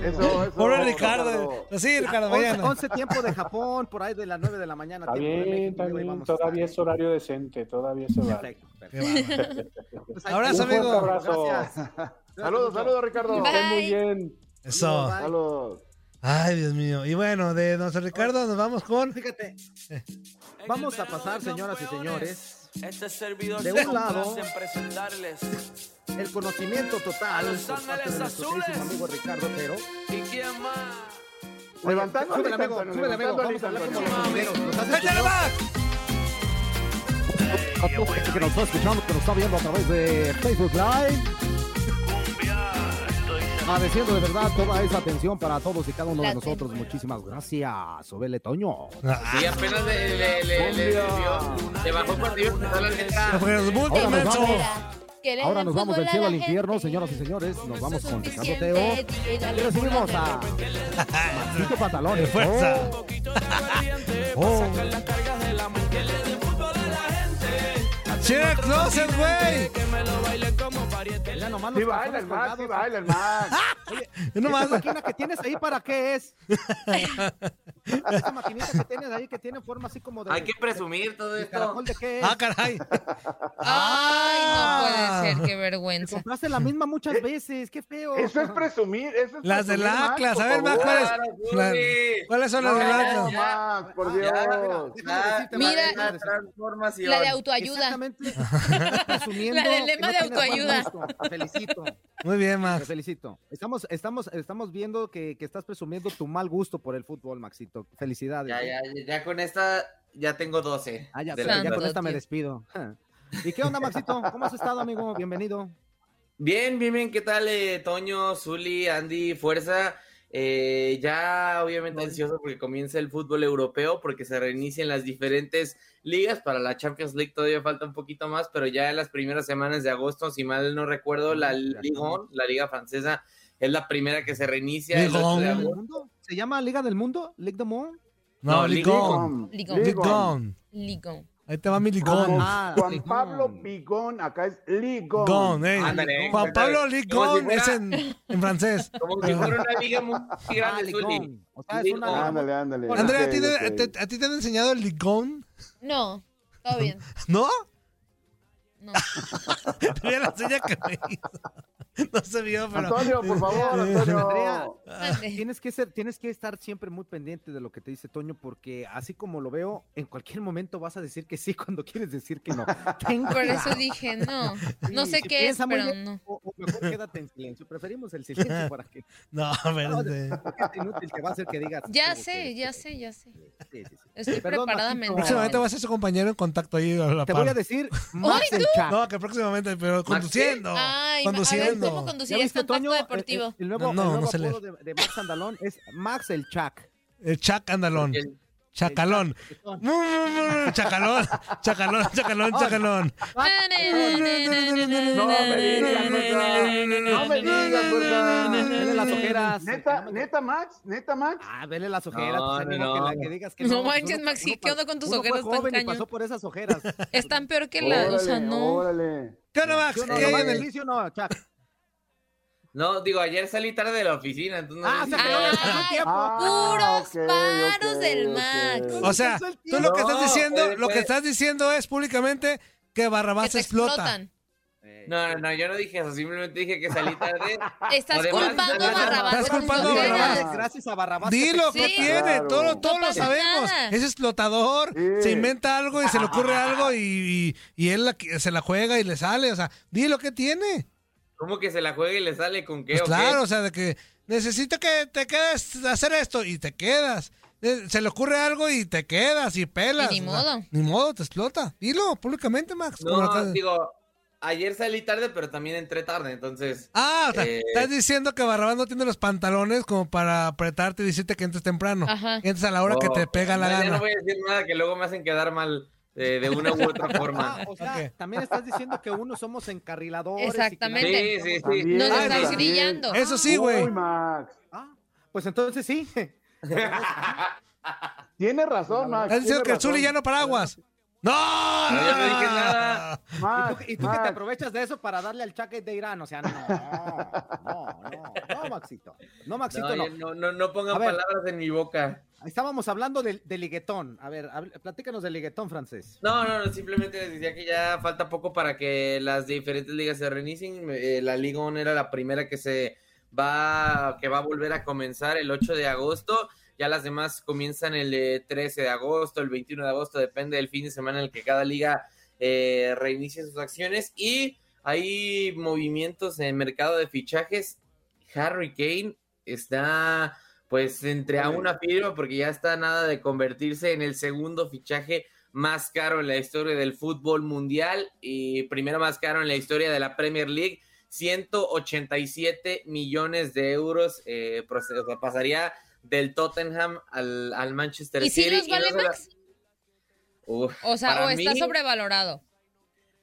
Eso. Pobre Ricardo. Sí, Ricardo, 11, mañana. 11 tiempo de Japón, por ahí de las 9 de la mañana. Está tiempo de bien, México, está bien. Todavía. Es horario decente, todavía es horario. Perfecto. Pues Abrazo. Un amigo. abrazo. Gracias. Saludos, saludos, Ricardo. Bye. Estén muy bien. Eso. Saludos. Ay, Dios mío. Y bueno, de nuestro Ricardo nos vamos con. Fíjate, *laughs* vamos a pasar, señoras y señores, Este servidor De se un lado- en presentarles. el conocimiento total Los por parte Ángeles Azules. amigo Ricardo Otero. ¿Y quién más? Levantando Súbele, amigo, súbele, amigo. Vamos a hablar como los a toda la gente que nos está escuchando, que nos está viendo a través de Facebook Live. Agradeciendo de verdad toda esa atención para todos y cada uno de nosotros. Muchísimas gracias, Obele Toño. Sí, apenas le, le, le, le, le, le bajó cuando iba a la letra. Ahora nos vamos. Ahora nos vamos del cielo al infierno, señoras y señores. Nos vamos con Ricardo Teo. DJ, Y recibimos a *laughs* Maxito Pantalones. Fuerza. El closet, güey. Mira nomás Sí los baila calzones el Max, sí baila el Max. Yo nomás- ¿Esa máquina que tienes ahí para qué es? *laughs* Esa maquinita que tienes ahí que tiene forma así como de... Hay que presumir todo de esto. caracol de qué es? Ah, caray. *laughs* Ay, no puede Ah. ser, qué vergüenza. Compraste la misma muchas veces, qué feo. Eso es presumir, eso es Las del presumir, Max, Atlas. por A ver, Max. ¿cuáles? La-. ¿Cuáles son las ya. Max, por Dios. Ya, Mira- la transformación. La de autoayuda. La del lema no de autoayuda. Gusto. Te felicito. Muy bien, Te Max. felicito. Estamos, estamos, estamos viendo que, que estás presumiendo tu mal gusto por el fútbol, Maxito. Felicidades. Ya, ¿eh? ya, ya con esta ya tengo 12. Ah, ya, ya con esta me despido. *laughs* ¿Y qué onda, Maxito? ¿Cómo has estado, amigo? Bienvenido. Bien, bien, bien. ¿Qué tal, eh, Toño, Zuli, Andy, Fuerza? Eh, ya obviamente ansioso porque comienza el fútbol europeo, porque se reinician las diferentes ligas. Para la Champions League todavía falta un poquito más, pero ya en las primeras semanas de agosto, si mal no recuerdo, la Ligue 1, la liga francesa, es la primera que se reinicia. el Ligue 8 de 1. ¿Liga del agosto. Mundo? ¿Se llama Liga del Mundo? ¿Ligue de Monde? No, No, Ligón. Ligón. Ligón. Ligón. Ahí te va mi Ligón. Ah, Juan Ligón. Pablo Pigón, acá es Ligón. Ligón, eh. Ándale, Juan Pablo como si Ligón es en, en francés. Como si fuera una liga muy Ah, grande, Zuli. Ligón. O sea, es una Ligón. Ándale, ándale. Andrea, ¿a ti, te, te- ¿a ti te han enseñado el Ligón? No, todo bien. *laughs* ¿No? No. *laughs* Mira la seña que me hizo. No se vio, pero... Antonio, por favor, Antonio. Andrea. Tienes que ser, tienes que estar siempre muy pendiente de lo que te dice Toño, porque así como lo veo, en cualquier momento vas a decir que sí cuando quieres decir que no. Por eso dije, no. *laughs* No sé si qué es, pero bien, no. O, o mejor quédate en silencio. Preferimos el silencio para que. *laughs* No, No, porque es inútil, te va a hacer que digas. Ya sé, que- ya sé, ya sé. Sí, sí, sí. Estoy Perdón, preparada Maxito. Próximamente mentalmente. va a ser su compañero en contacto ahí a la Te par. voy a decir Max ¡Ay, el No, que próximamente, pero conduciendo. Ay, conduciendo. ¿cómo. El- deportivo? El, el nuevo, No, el no, nuevo no sé apodo de, de Max Andalón es Max el Chac. El Chac Andalón. El- Chacalón. Mm, mm, mm, Chacalón. Chacalón, chacalón, chacalón. No me digas. No me digas. Vele las ojeras. Neta, neta, Max, neta, Max. Ah, vele las ojeras. No, pues, no, no. que, la- que digas que No no. manches, Maxi, ¿qué onda con tus ojeras tan cañón? pasó por esas ojeras. Están peor que la, o sea, no. órale. ¿Qué onda, Max? ¿Qué hay no? No, digo, ayer salí tarde de la oficina, entonces no Ah, con tiempo. Ah, Puros paros del. Max. O sea, tú lo que estás No, diciendo, lo que estás diciendo es públicamente que Que Barrabás te explota. explotan. No, no, no, yo no dije eso, simplemente dije que salí tarde. *laughs* Estás Además, culpando a Barrabás. estás culpando a. Barrabás. Gracias a Barrabás. Dilo, que ¿qué Sí. tiene? Claro. Todo, todos No lo sabemos. nada. Es explotador, Sí. se inventa algo y se le ocurre algo y, y- y él la- se la juega y le sale. O sea, dilo, ¿qué tiene? ¿Cómo que se la juega y le sale con qué Pues o claro, qué? o sea, de que necesito que te quedes a hacer esto y te quedas. Eh, Se le ocurre algo y te quedas y pelas. Y ni o sea, modo. ni modo, te explota. Dilo públicamente, Max. No, digo, ayer salí tarde, pero también entré tarde, entonces. Ah, o sea, eh, estás diciendo que Barrabás no tiene los pantalones como para apretarte y decirte que entres temprano. Ajá. Entres a la hora que te pega la no, ya gana. No voy a decir nada que luego me hacen quedar mal eh, de una u otra *laughs* forma. Ah, o sea, también estás diciendo que uno somos encarriladores. y que Exactamente. Sí, sí, sí. También, Nos Ah, estás sí. grillando. Eso sí, güey. Ah, pues entonces sí. *laughs* Tienes razón, Max. Estás diciendo que el Zuli ya no paraguas. ¡No! No, yo no dije nada. Y tú, y tú que te aprovechas de eso para darle al chaque de Irán. O sea, no, no, no, no, Maxito. No, Maxito, No, no. no, no, no pongan ver. palabras en mi boca. Estábamos hablando del de liguetón. A ver, platícanos del liguetón francés. No, no, no, simplemente les decía que ya falta poco para que las diferentes ligas se reinicien. Eh, la Liga 1 era la primera que se va, que va a volver a comenzar el 8 de agosto. Ya las demás comienzan el eh, 13 de agosto, el 21 de agosto, depende del fin de semana en el que cada liga eh, reinicie sus acciones. Y hay movimientos en el mercado de fichajes. Harry Kane está pues entre a una firma porque ya está nada de convertirse en el segundo fichaje más caro en la historia del fútbol mundial y primero más caro en la historia de la Premier League. 187 millones de euros eh, pasaría del Tottenham al, al Manchester ¿Y si City. los y no vale, Max? Uf, O sea, o está mí- sobrevalorado.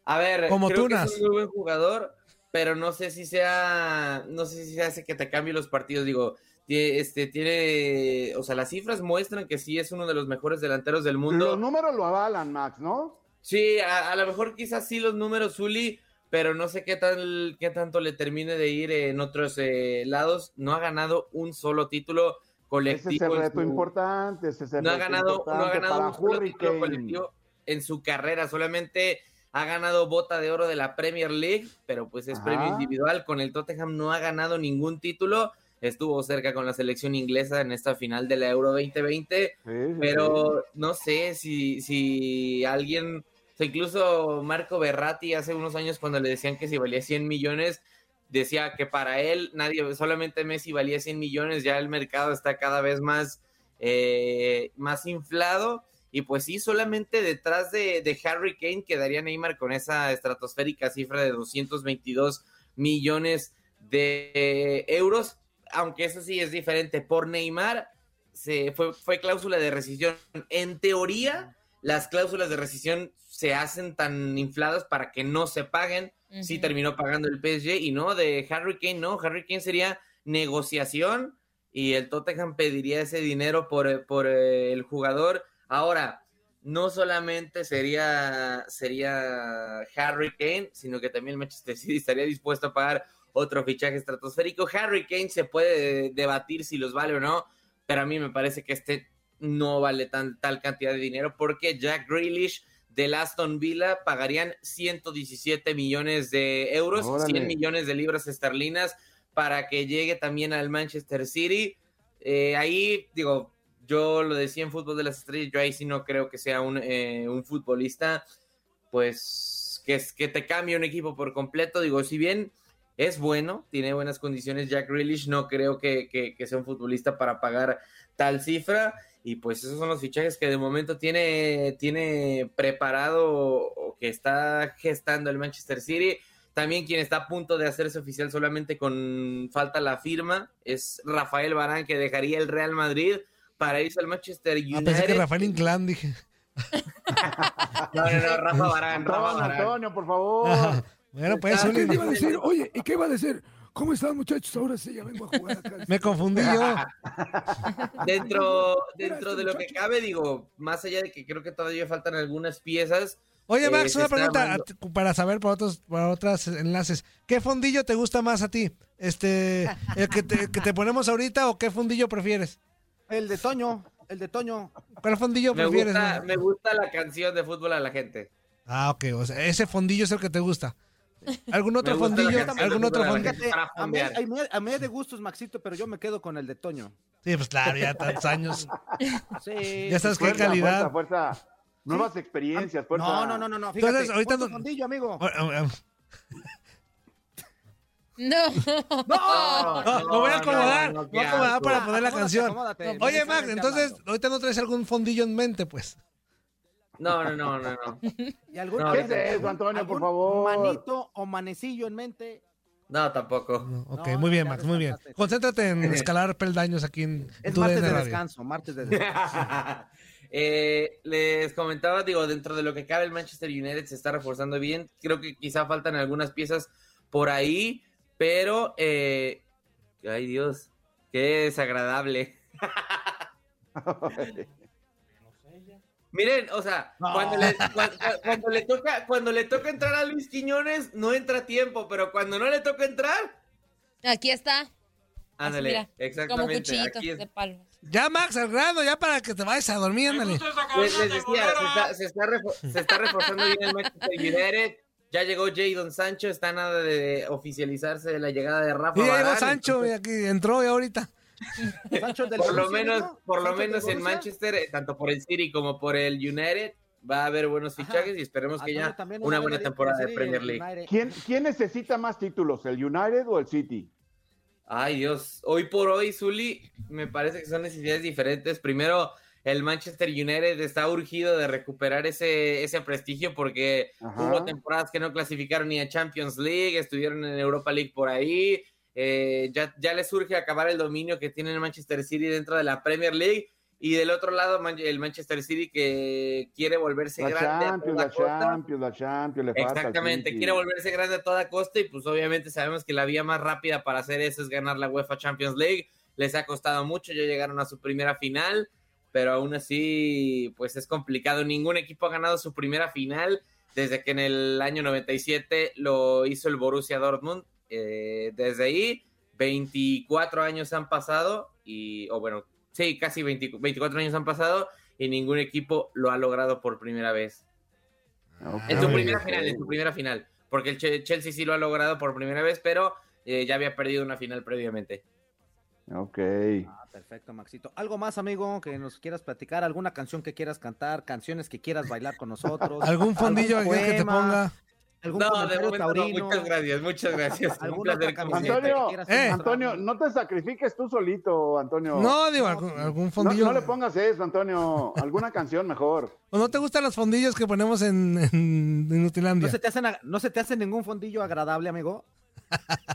A ver, Como creo Tunas. que es un muy buen jugador, pero no sé si sea, no sé si se hace que te cambie los partidos. Digo, este tiene, o sea, las cifras muestran que sí es uno de los mejores delanteros del mundo. Los números lo avalan, Max, ¿no? Sí, a, a lo mejor quizás sí los números Zuli, pero no sé qué tal, qué tanto le termine de ir en otros eh, lados. No ha ganado un solo título Ese colectivo. es el reto su- importante. Ese es el no ha ganado, no ha ganado un solo título colectivo en su carrera, solamente ha ganado bota de oro de la Premier League, pero pues es Ajá. premio individual. Con el Tottenham no ha ganado ningún título. Estuvo cerca con la selección inglesa en esta final de la Euro 2020, Sí, sí, pero no sé si, si alguien, o sea, incluso Marco Berratti hace unos años cuando le decían que si valía 100 millones, decía que para él nadie, solamente Messi valía 100 millones, ya el mercado está cada vez más, eh, más inflado. Y pues sí, solamente detrás de, de Harry Kane quedaría Neymar con esa estratosférica cifra de 222 millones de euros, aunque eso sí es diferente. Por Neymar se fue, fue cláusula de rescisión. En teoría, las cláusulas de rescisión se hacen tan infladas para que no se paguen. Sí Ujú. terminó pagando el PSG y no, de Harry Kane no, Harry Kane sería negociación y el Tottenham pediría ese dinero por, eh, por eh, el jugador. Ahora, no solamente sería, sería Harry Kane, sino que también Manchester City *laughs* estaría dispuesto a pagar otro fichaje estratosférico. Harry Kane se puede debatir si los vale o no, pero a mí me parece que este no vale tan, tal cantidad de dinero porque Jack Grealish del Aston Villa pagarían 117 millones de euros, Órale. 100 millones de libras esterlinas para que llegue también al Manchester City. Eh, ahí, digo, yo lo decía en Fútbol de las Estrellas, yo ahí sí no creo que sea un, eh, un futbolista, pues, que, es, que te cambie un equipo por completo. Digo, si bien es bueno, tiene buenas condiciones Jack Grealish, no creo que, que- que sea un futbolista para pagar tal cifra. Y pues esos son los fichajes que de momento tiene, tiene preparado o que está gestando el Manchester City. También quien está a punto de hacerse oficial solamente con falta la firma es Rafael Barán, que dejaría el Real Madrid para irse al Manchester Ah, United. pensé que Rafael Inclán, dije. *laughs* No, no, no, Rafa Barán, Rafa Antonio, Barán. Antonio, por favor. *laughs* Bueno, pues, Ah, ¿Qué iba a decir? Oye, ¿y qué iba a decir? ¿Cómo están, muchachos? Ahora sí, ya vengo a jugar acá. *laughs* me confundí yo. *laughs* Dentro, dentro de lo que cabe, digo, más allá de que creo que todavía faltan algunas piezas. Oye, eh, Max, se una pregunta para saber para otros para otros enlaces. ¿Qué fondillo te gusta más a ti? Este, el que te, que te ponemos ahorita o qué fondillo prefieres? El de Toño, el de Toño. ¿Cuál fondillo Me prefieres? gusta, no? me gusta la canción de fútbol a la gente. Ah, ok, o sea, ese fondillo es el que te gusta. ¿Algún otro fondillo? ¿Algún otro fondillo? a, mí, a mí- a mí es de gustos, Maxito, pero yo me quedo con el de Toño. Sí, pues claro, ya tantos años. Sí. Ya sabes qué calidad. Fuerza, fuerza. Nuevas experiencias, fuerza. No, no, no, no, no. Fíjate, Entonces, ahorita no- fondillo, amigo. Ah, ah, ah. No. No, me voy a acomodar, no, me voy a acomodar para poner la canción. acomódate. Oye, Max, entonces, ahorita no traes algún fondillo en mente, pues. No, no, no, no, no. *laughs* ¿Y algún, No, ¿Qué es eso, Antonio, por favor? manito o manecillo en mente? No, tampoco. No, ok, No, muy bien, Max, muy bien. Concéntrate en *laughs* escalar peldaños aquí en, Es tu martes de Radio. descanso, martes de *laughs* descanso. Eh, les comentaba, digo, dentro de lo que cabe el Manchester United se está reforzando bien. Creo que quizá faltan algunas piezas por ahí, pero eh, ay Dios, qué desagradable. Miren, o sea, cuando, le, cuan- cuan- cuando le toca, cuando le toca entrar a Luis Quiñones, no entra a tiempo, pero cuando no le toca entrar, Aquí está. ándale, mira, Como exactamente. cuchillitos Aquí es. de. Ya, Max, al grano, ya para que te vayas a dormir, ándale. Les, les decía, se está, se está refo- se está reforzando bien el Manchester United. Ya llegó Jadon Sancho, está nada de oficializarse de la llegada de Rafa Y ya llegó Sancho, y entonces, aquí entró y ahorita. *laughs* Sancho del por lo menos, ¿no? por lo Sancho menos en. Manchester, eh, tanto por el City como por el United, va a haber buenos fichajes y esperemos que Antonio ya también una buena temporada de Premier League. ¿Quién, ¿Quién necesita más títulos, el United o el City? Ay, Dios. Hoy por hoy, Zuli, me parece que son necesidades diferentes. Primero, el Manchester United está urgido de recuperar ese, ese prestigio porque Ajá. hubo temporadas que no clasificaron ni a Champions League, estuvieron en Europa League por ahí, eh, ya, ya les surge acabar el dominio que tiene el Manchester City dentro de la Premier League y del otro lado el Manchester City que quiere volverse La grande a Champions, toda la costa. Champions, la Champions, le Exactamente, quiere volverse grande a toda costa y pues obviamente sabemos que la vía más rápida para hacer eso es ganar la UEFA Champions League. Les ha costado mucho, ya llegaron a su primera final, pero aún así pues es complicado. Ningún equipo ha ganado su primera final desde que en el año 97 lo hizo el Borussia Dortmund. Eh, desde ahí 24 años han pasado y, o bueno, sí, casi 20 24 años han pasado y ningún equipo lo ha logrado por primera vez. En su primera final, en su primera final. Porque el Che- Chelsea sí lo ha logrado por primera vez, pero eh, ya había perdido una final previamente. Ok. Ah, perfecto, Maxito. ¿Algo más, amigo, que nos quieras platicar? ¿Alguna canción que quieras cantar? ¿Canciones que quieras bailar con *laughs* nosotros? ¿Algún fondillo ¿Algún que te ponga? ¿Algún No, de momento no. taurino? Muchas gracias, muchas gracias. Un ¿Alguna placer Antonio, Eh. Antonio, no te sacrifiques tú solito, Antonio. No, digo, algún, algún No, fondillo. no le pongas eso, Antonio. Alguna canción mejor. *laughs* ¿O no te gustan los fondillos que ponemos en, en Inutilandia? ¿No se, te hacen, ¿No se te hace ningún fondillo agradable, amigo? *laughs*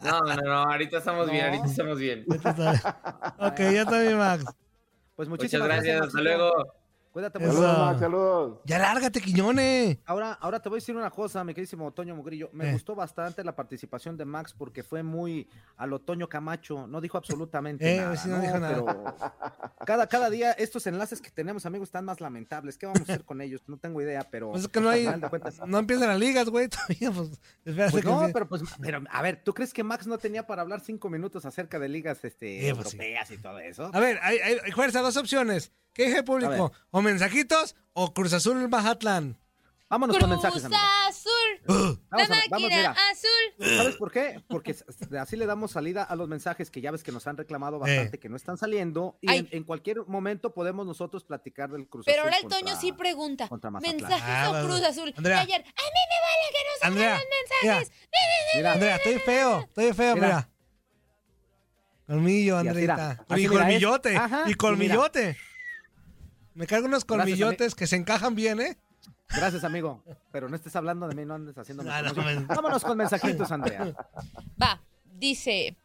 No, no, no, ahorita estamos bien, ahorita estamos bien. *laughs* ok, ya está bien, Max. Pues Muchas muchísimas gracias, hasta luego. Cuídate mucho. Saludos, Max, saludos. Ya lárgate, Quiñone. Ahora, ahora te voy a decir una cosa, mi queridísimo Toño Mugrillo. Me Eh. gustó bastante la participación de Max porque fue muy al Otoño Camacho. No dijo absolutamente Eh, nada. sí, no ¿no? dijo nada. Pero cada, cada día estos enlaces que tenemos, amigos, están más lamentables. ¿Qué vamos a hacer con ellos? No tengo idea, pero Pues es que no hay. cuentas- No empiezan las ligas, güey. *laughs* Todavía, pues. Pues no, pero pues, pero a ver, ¿tú crees que Max no tenía para hablar cinco minutos acerca de ligas este, Eh, pues sí. europeas y todo eso? A ver, hay, hay, hay fuerza, dos opciones. ¿Qué dije público? O mensajitos o Cruz Azul Mazatlán. Vámonos con Cruz mensajes, amigo. Azul, *gasps* Vamos, la vamos, máquina mira. azul. ¿Sabes por qué? Porque así le damos salida a los mensajes que ya ves que nos han reclamado bastante, que no están saliendo. Y en, en cualquier momento podemos nosotros platicar del Cruz Pero Azul ahora el contra- Toño sí pregunta. ¿Mensajes Ah, o Cruz. Azul? Andrea. Ayer, a mí me vale que no se Andrea, salgan mensajes. *laughs* Mira, Andrea, estoy feo, estoy feo, Mira. mira. Colmillo, Andreita. y así mira, colmillote, ajá, y y mira. colmillote. Me cargo unos Gracias, colmillotes que se encajan bien, ¿eh? gracias, amigo. Pero no estés hablando de mí, no andes haciendo Ah, no. Vámonos con mensajitos, Andrea. Va, dice.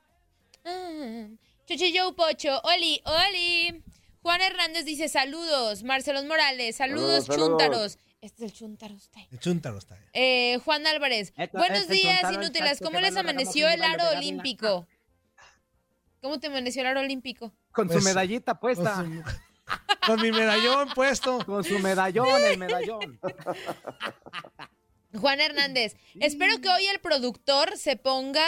ah, Chuchi Joe Pocho, Oli, Oli. Juan Hernández dice saludos. Marcelos Morales, saludos, Saludos, saludos. chúntaros. Este es el chúntaro usted. El chúntaro está. Eh, Juan Álvarez, Esto buenos es el días, inútiles. ¿Cómo les amaneció el aro olímpico? ¿Cómo te amaneció el aro olímpico? Con su Pues, medallita puesta. Con, su- con mi medallón puesto. Con su medallón, el medallón. *laughs* Juan Hernández, espero que hoy el productor se ponga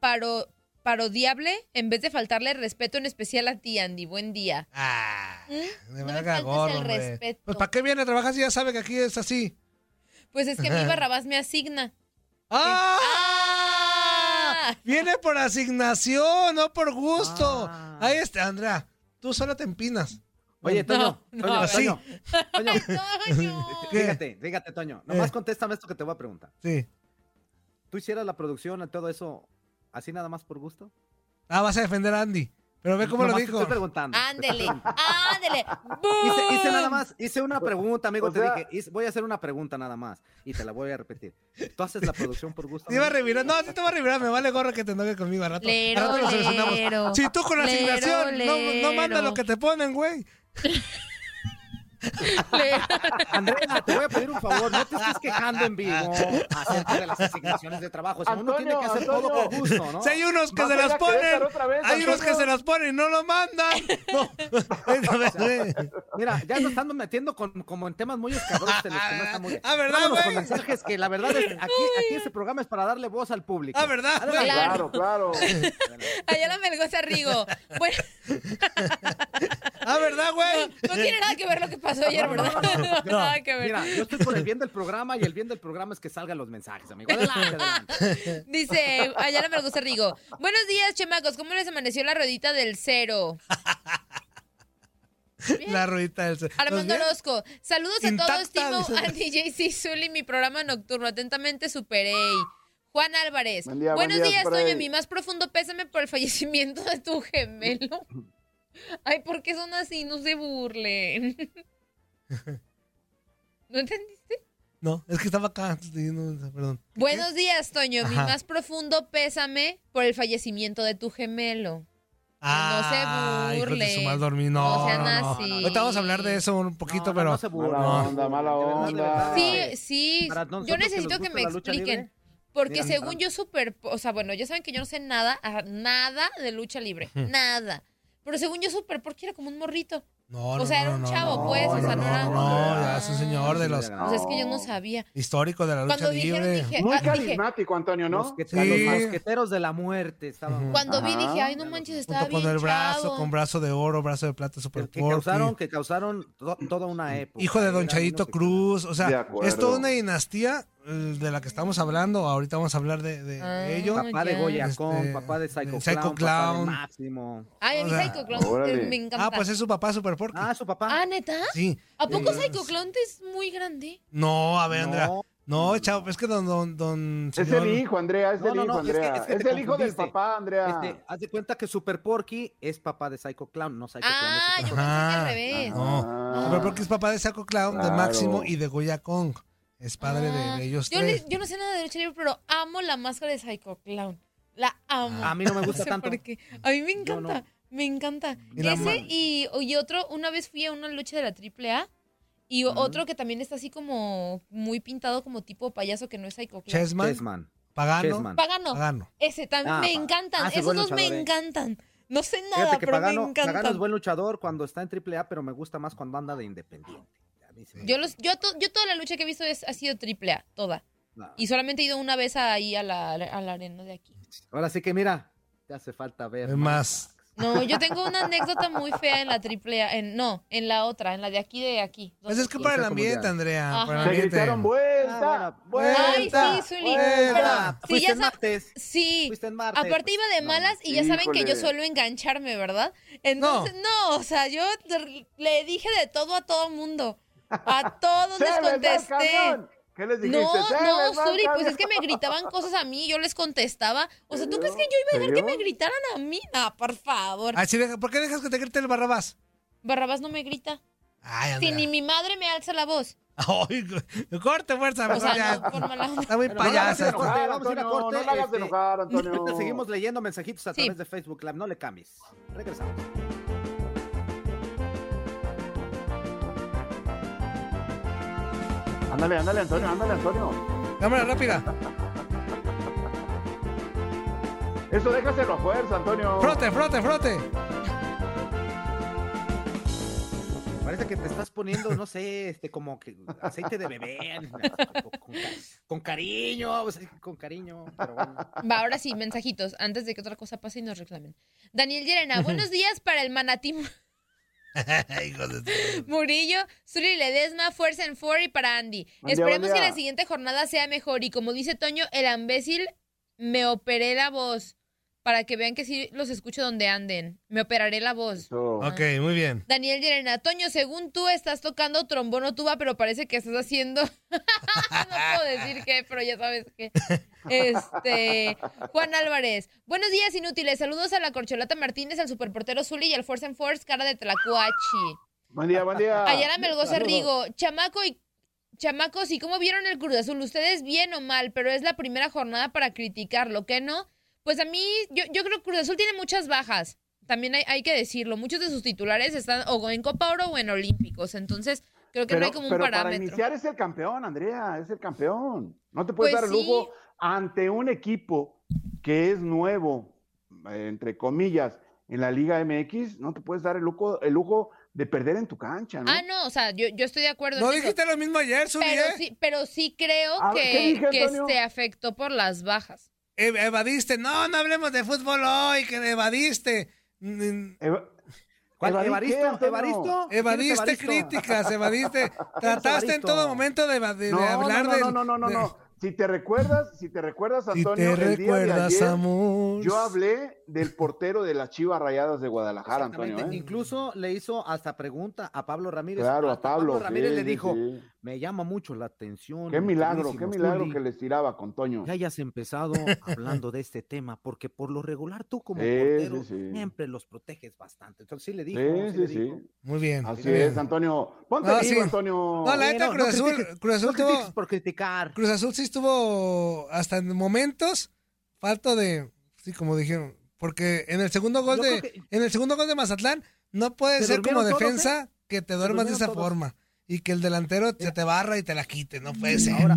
paro, parodiable en vez de faltarle respeto en especial a ti, Andy. Buen día. Ah, ¿Mm? me No me faltes gorro, el hombre. respeto. Pues ¿para qué viene a trabajar si ya sabe que aquí es así? Pues es que mi Barrabás me asigna. *laughs* ¡Ah! ¡Ah! Viene por asignación, no por gusto. Ah. Ahí está, Andrea. Tú solo te empinas. Oye, Toño, no, Toño, así. Toño, Toño, Toño. *laughs* ¿Qué? fíjate, fíjate, Toño. Nomás Eh. contéstame esto que te voy a preguntar. Sí. ¿Tú hicieras la producción y todo eso así nada más por gusto? Ah, vas a defender a Andy. Pero ve cómo lo te dijo. Estoy preguntando. Ándele, *laughs* ándele. Hice, hice nada más, hice una pregunta, amigo, O te sea- dije, hice- voy a hacer una pregunta nada más y te la voy a repetir. ¿Tú haces la producción por gusto? *laughs* Te iba a revirar. No, sí te va a revirar. Me vale gorro que te enoje conmigo a rato. Lero, a rato lo solucionamos. lero. Si tú con la Lero, asignación no, no manda lo que te ponen, güey. *laughs* Andrea, te voy a pedir un favor, no te estés quejando en vivo acerca de las asignaciones de trabajo. Si uno tiene que hacer todo por gusto, ¿no? Si hay unos que se las ponen, vez, hay unos que se las ponen y no lo mandan. No. Mira, ya nos estamos metiendo con, como en temas muy escabrosos en los que no está muy bien. Ah, ¿verdad, Vámonos con güey? mensajes que la verdad es que aquí, aquí este programa es para darle voz al público. Ah, ¿verdad? Claro, claro. Ayala Melgoza Rigo. Bueno, *laughs* Ah, ¿verdad, güey? no tiene nada que ver lo que pasó ayer, ¿verdad? No, tiene *laughs* nada que ver. Mira, yo estoy por el bien del programa y el bien del programa es que salgan los mensajes, amigo. Adelante, adelante. *laughs* Dice Ayala Melgoza Rigo. Buenos días, chamacos. ¿Cómo les amaneció la ruedita del cero? Bien. *laughs* La ruedita del... ¿Los Armando? Orozco, saludos a Intacta, todos, Timo. Andy, JC, Zully, mi programa nocturno. Atentamente, Super Juan Álvarez, Buen día, buen buenos día, días, Toño. Mi más profundo pésame por el fallecimiento de tu gemelo. Ay, ¿por qué son así? No se burlen. *laughs* ¿No entendiste? No, es que estaba acá. perdón. Buenos días, Toño. Mi Ajá. más profundo pésame por el fallecimiento de tu gemelo. Ah, no se de burlen. su mal dormir. No, No sean no, no. así. Ahorita vamos a hablar de eso un poquito, No, no, pero. no se burlen. Mala no. onda, mala onda. Sí, sí. Yo que necesito que me expliquen. libre, Porque mira, según yo súper, o sea, bueno, ya saben que yo no sé nada, nada de lucha libre, nada. Pero según yo súper, porque era como un morrito. No, O no, sea, no, era un no, chavo, no, pues, o sea, no era- No, ya es un señor de los O sea, es que yo no sabía. históricos de la lucha Cuando dijeron, libre. dije, Muy ah, dije, carismático, Antonio, ¿no? Mosquete- Sí. Los mosqueteros de la muerte estaban. cuando vi dije, ay, no manches, estaba Junto con bien el brazo, chavo. con brazo de oro, brazo de plata, super que, que causaron, que causaron to- toda una época. Hijo de Don Chayito Cruz. O sea, es toda una dinastía de la que estamos hablando. Ahorita vamos a hablar de, de Ah, ello. Papá de ya. Goyacón, Este, papá de Psycho, Psycho Clown, papá Clown. de Máximo. Ay, a mí O sea, Psycho Clown órale. eh, me encanta. Ah, pues es su papá, Super Porky. Ah, su papá. Ah, ¿neta? Sí. ¿A poco Eh, Psycho Clown es muy grande? No, a ver, Andrea. No. No, chavo, es que don, don, don Es señor- el hijo, Andrea, es No, el no, hijo, no, es que- Andrea. es que el hijo del papá, Andrea. Este, haz de cuenta que Super Porky es papá de Psycho Clown, no Psycho Clown. Ah, yo pensé que Ah, al revés. No, Ah. Super Porky es papá de Saco Clown, de. Máximo y de Goya Kong. Es padre de- Ah, de, ellos yo, tres. le- yo no sé nada de lucha libre, pero amo la máscara de Psycho Clown. La amo. A mí no me gusta *laughs* sé tanto. por qué. A mí me no. encanta. Me encanta. Y Ese y, y otro, una vez fui a una lucha de la AAA y otro que también está así como muy pintado como tipo payaso que no es Psycho Clown. Chessman, Chessman. Pagano. Chessman. Pagano. Pagano. Ese también Ah, me encantan. ah, Esos dos me eh. encantan. No sé nada, que pero Pagano, me encantan. Pagano es buen luchador cuando está en AAA, pero me gusta más cuando anda de independiente. Sí Yo, los, yo, to- yo toda la lucha que he visto es, ha sido triple A, toda. Y solamente he ido una vez ahí a la, a la arena de aquí. Ahora sí que mira, te hace falta ver Es más. No, yo tengo una *laughs* anécdota muy fea en la triple A. En, no, en la otra, en la de aquí de aquí. Pues es que para el ambiente, Andrea. Ajá. Para el Se ambiente. gritaron vuelta, Ah, vuelta. Ay, sí, Zuli. vuelta. Pero, sí, fuiste ya en martes. sí. Fuiste en martes. Aparte iba de No, malas y ya saben que yo híjole. suelo engancharme, ¿verdad? Entonces, no, o sea, yo le dije de todo a todo mundo. A todos ¡Se les contesté. ¿Qué les dijiste? No, ¡Se no, Zuli, pues es que me gritaban cosas a mí, yo les contestaba. O sea, ¿tú crees que yo iba a dejar que me gritaran a mí? Ah, por favor. Ay, sí, deja- ¿Por qué dejas que te grite el Barrabás? Barrabás no me grita. Ay, Si ni mi madre me alza la voz. Ay, corte fuerza, O sea, no, por mala. Está muy Bueno, vamos a payasa. ir a corte, enojar, vamos a ir a corte. no este, enojar, Antonio. seguimos leyendo mensajitos a Sí. través de Facebook Live, no le cambies. Regresamos. Ándale, ándale, Antonio, ándale, Antonio. Cámara rápida. Eso déjaselo a fuerza, Antonio. Frote, frote, frote. Parece que te estás poniendo, no sé, este, como que aceite de bebé. Con, con- con cariño, con cariño. Pero bueno. Va, ahora sí, mensajitos, antes de que otra cosa pase y nos reclamen. Daniel Llerena, buenos *laughs* días para el tu- *laughs* Murillo, Zuli Ledesma, Fuerza en Four y para Andy. Buen día, Esperemos que la siguiente jornada sea mejor y como dice Toño, el imbécil me operé la voz para que vean que sí los escucho donde anden. Me operaré la voz. Eso. Ok, muy bien. Daniel Llerena, Toño, según tú estás tocando trombón o tuba, pero parece que estás haciendo. *laughs* no puedo decir qué, pero ya sabes qué. Este. Juan Álvarez, buenos días, inútiles. Saludos a la Corcholata Martínez, al superportero Zuli y al Force and Force, cara de Tlacuachi. Buen día, buen día. Ayala Melgoza. Rigo, chamaco y. Chamacos, ¿y cómo vieron el Cruz Azul? Ustedes bien o mal, pero es la primera jornada para criticarlo, ¿qué no? Pues a mí, yo, yo creo que Cruz Azul tiene muchas bajas. También hay, hay que decirlo. Muchos de sus titulares están o en Copa Oro o en Olímpicos. Entonces, creo que no hay como un pero para parámetro. iniciar es el campeón, Andrea, es el campeón. No te puedes Pues dar el sí. lujo ante un equipo que es nuevo, entre comillas, en la Liga MX, no te puedes dar el lujo, el lujo de perder en tu cancha, ¿no? Ah, no, o sea, yo, yo estoy de acuerdo No en eso. dijiste lo mismo ayer, Zuli, Pero ¿eh? sí, pero sí creo A ver, ¿qué que, dije, que se afectó por las bajas. Evadiste. No, no hablemos de fútbol hoy, que evadiste. Mm, Eva- ¿Cuál? ¿Evadí qué, ¿Evaristo? ¿Evaristo? ¿Quién es Evadiste Evaristo? críticas, evadiste. *laughs* Trataste en todo momento de, de- de No, no, hablar no, no, no, no, no, de- no. Si te recuerdas, si te recuerdas, Si Antonio, te el día de recuerdas, ayer, amor. yo hablé del portero de las Chivas Rayadas de Guadalajara. Antonio. ¿eh? Incluso le hizo hasta pregunta a Pablo Ramírez. Claro, a Hasta Pablo. Ramírez sí, le dijo, sí. Me llama mucho la atención. Qué mi milagro, qué milagro que les tiraba con Toño. que hayas empezado *laughs* hablando de este tema, porque por lo regular tú como Sí, portero sí, sí. siempre los proteges bastante. Entonces sí le dijo, Sí, sí, sí. Muy bien. Así bien. es, Antonio. Ponte No, vivo, sí. Antonio. No, la neta, no, Cruz no Azul, critiques- Cruz Azul no tuvo, por criticar. Cruz Azul sí estuvo hasta en momentos falto de, sí, como dijeron, porque en el segundo gol Yo de, que- en el segundo gol de Mazatlán no puede Se ser como todos, defensa que te duermas de esa todos. forma y que el delantero se te barra y te la quite, no puede ser. Ahora,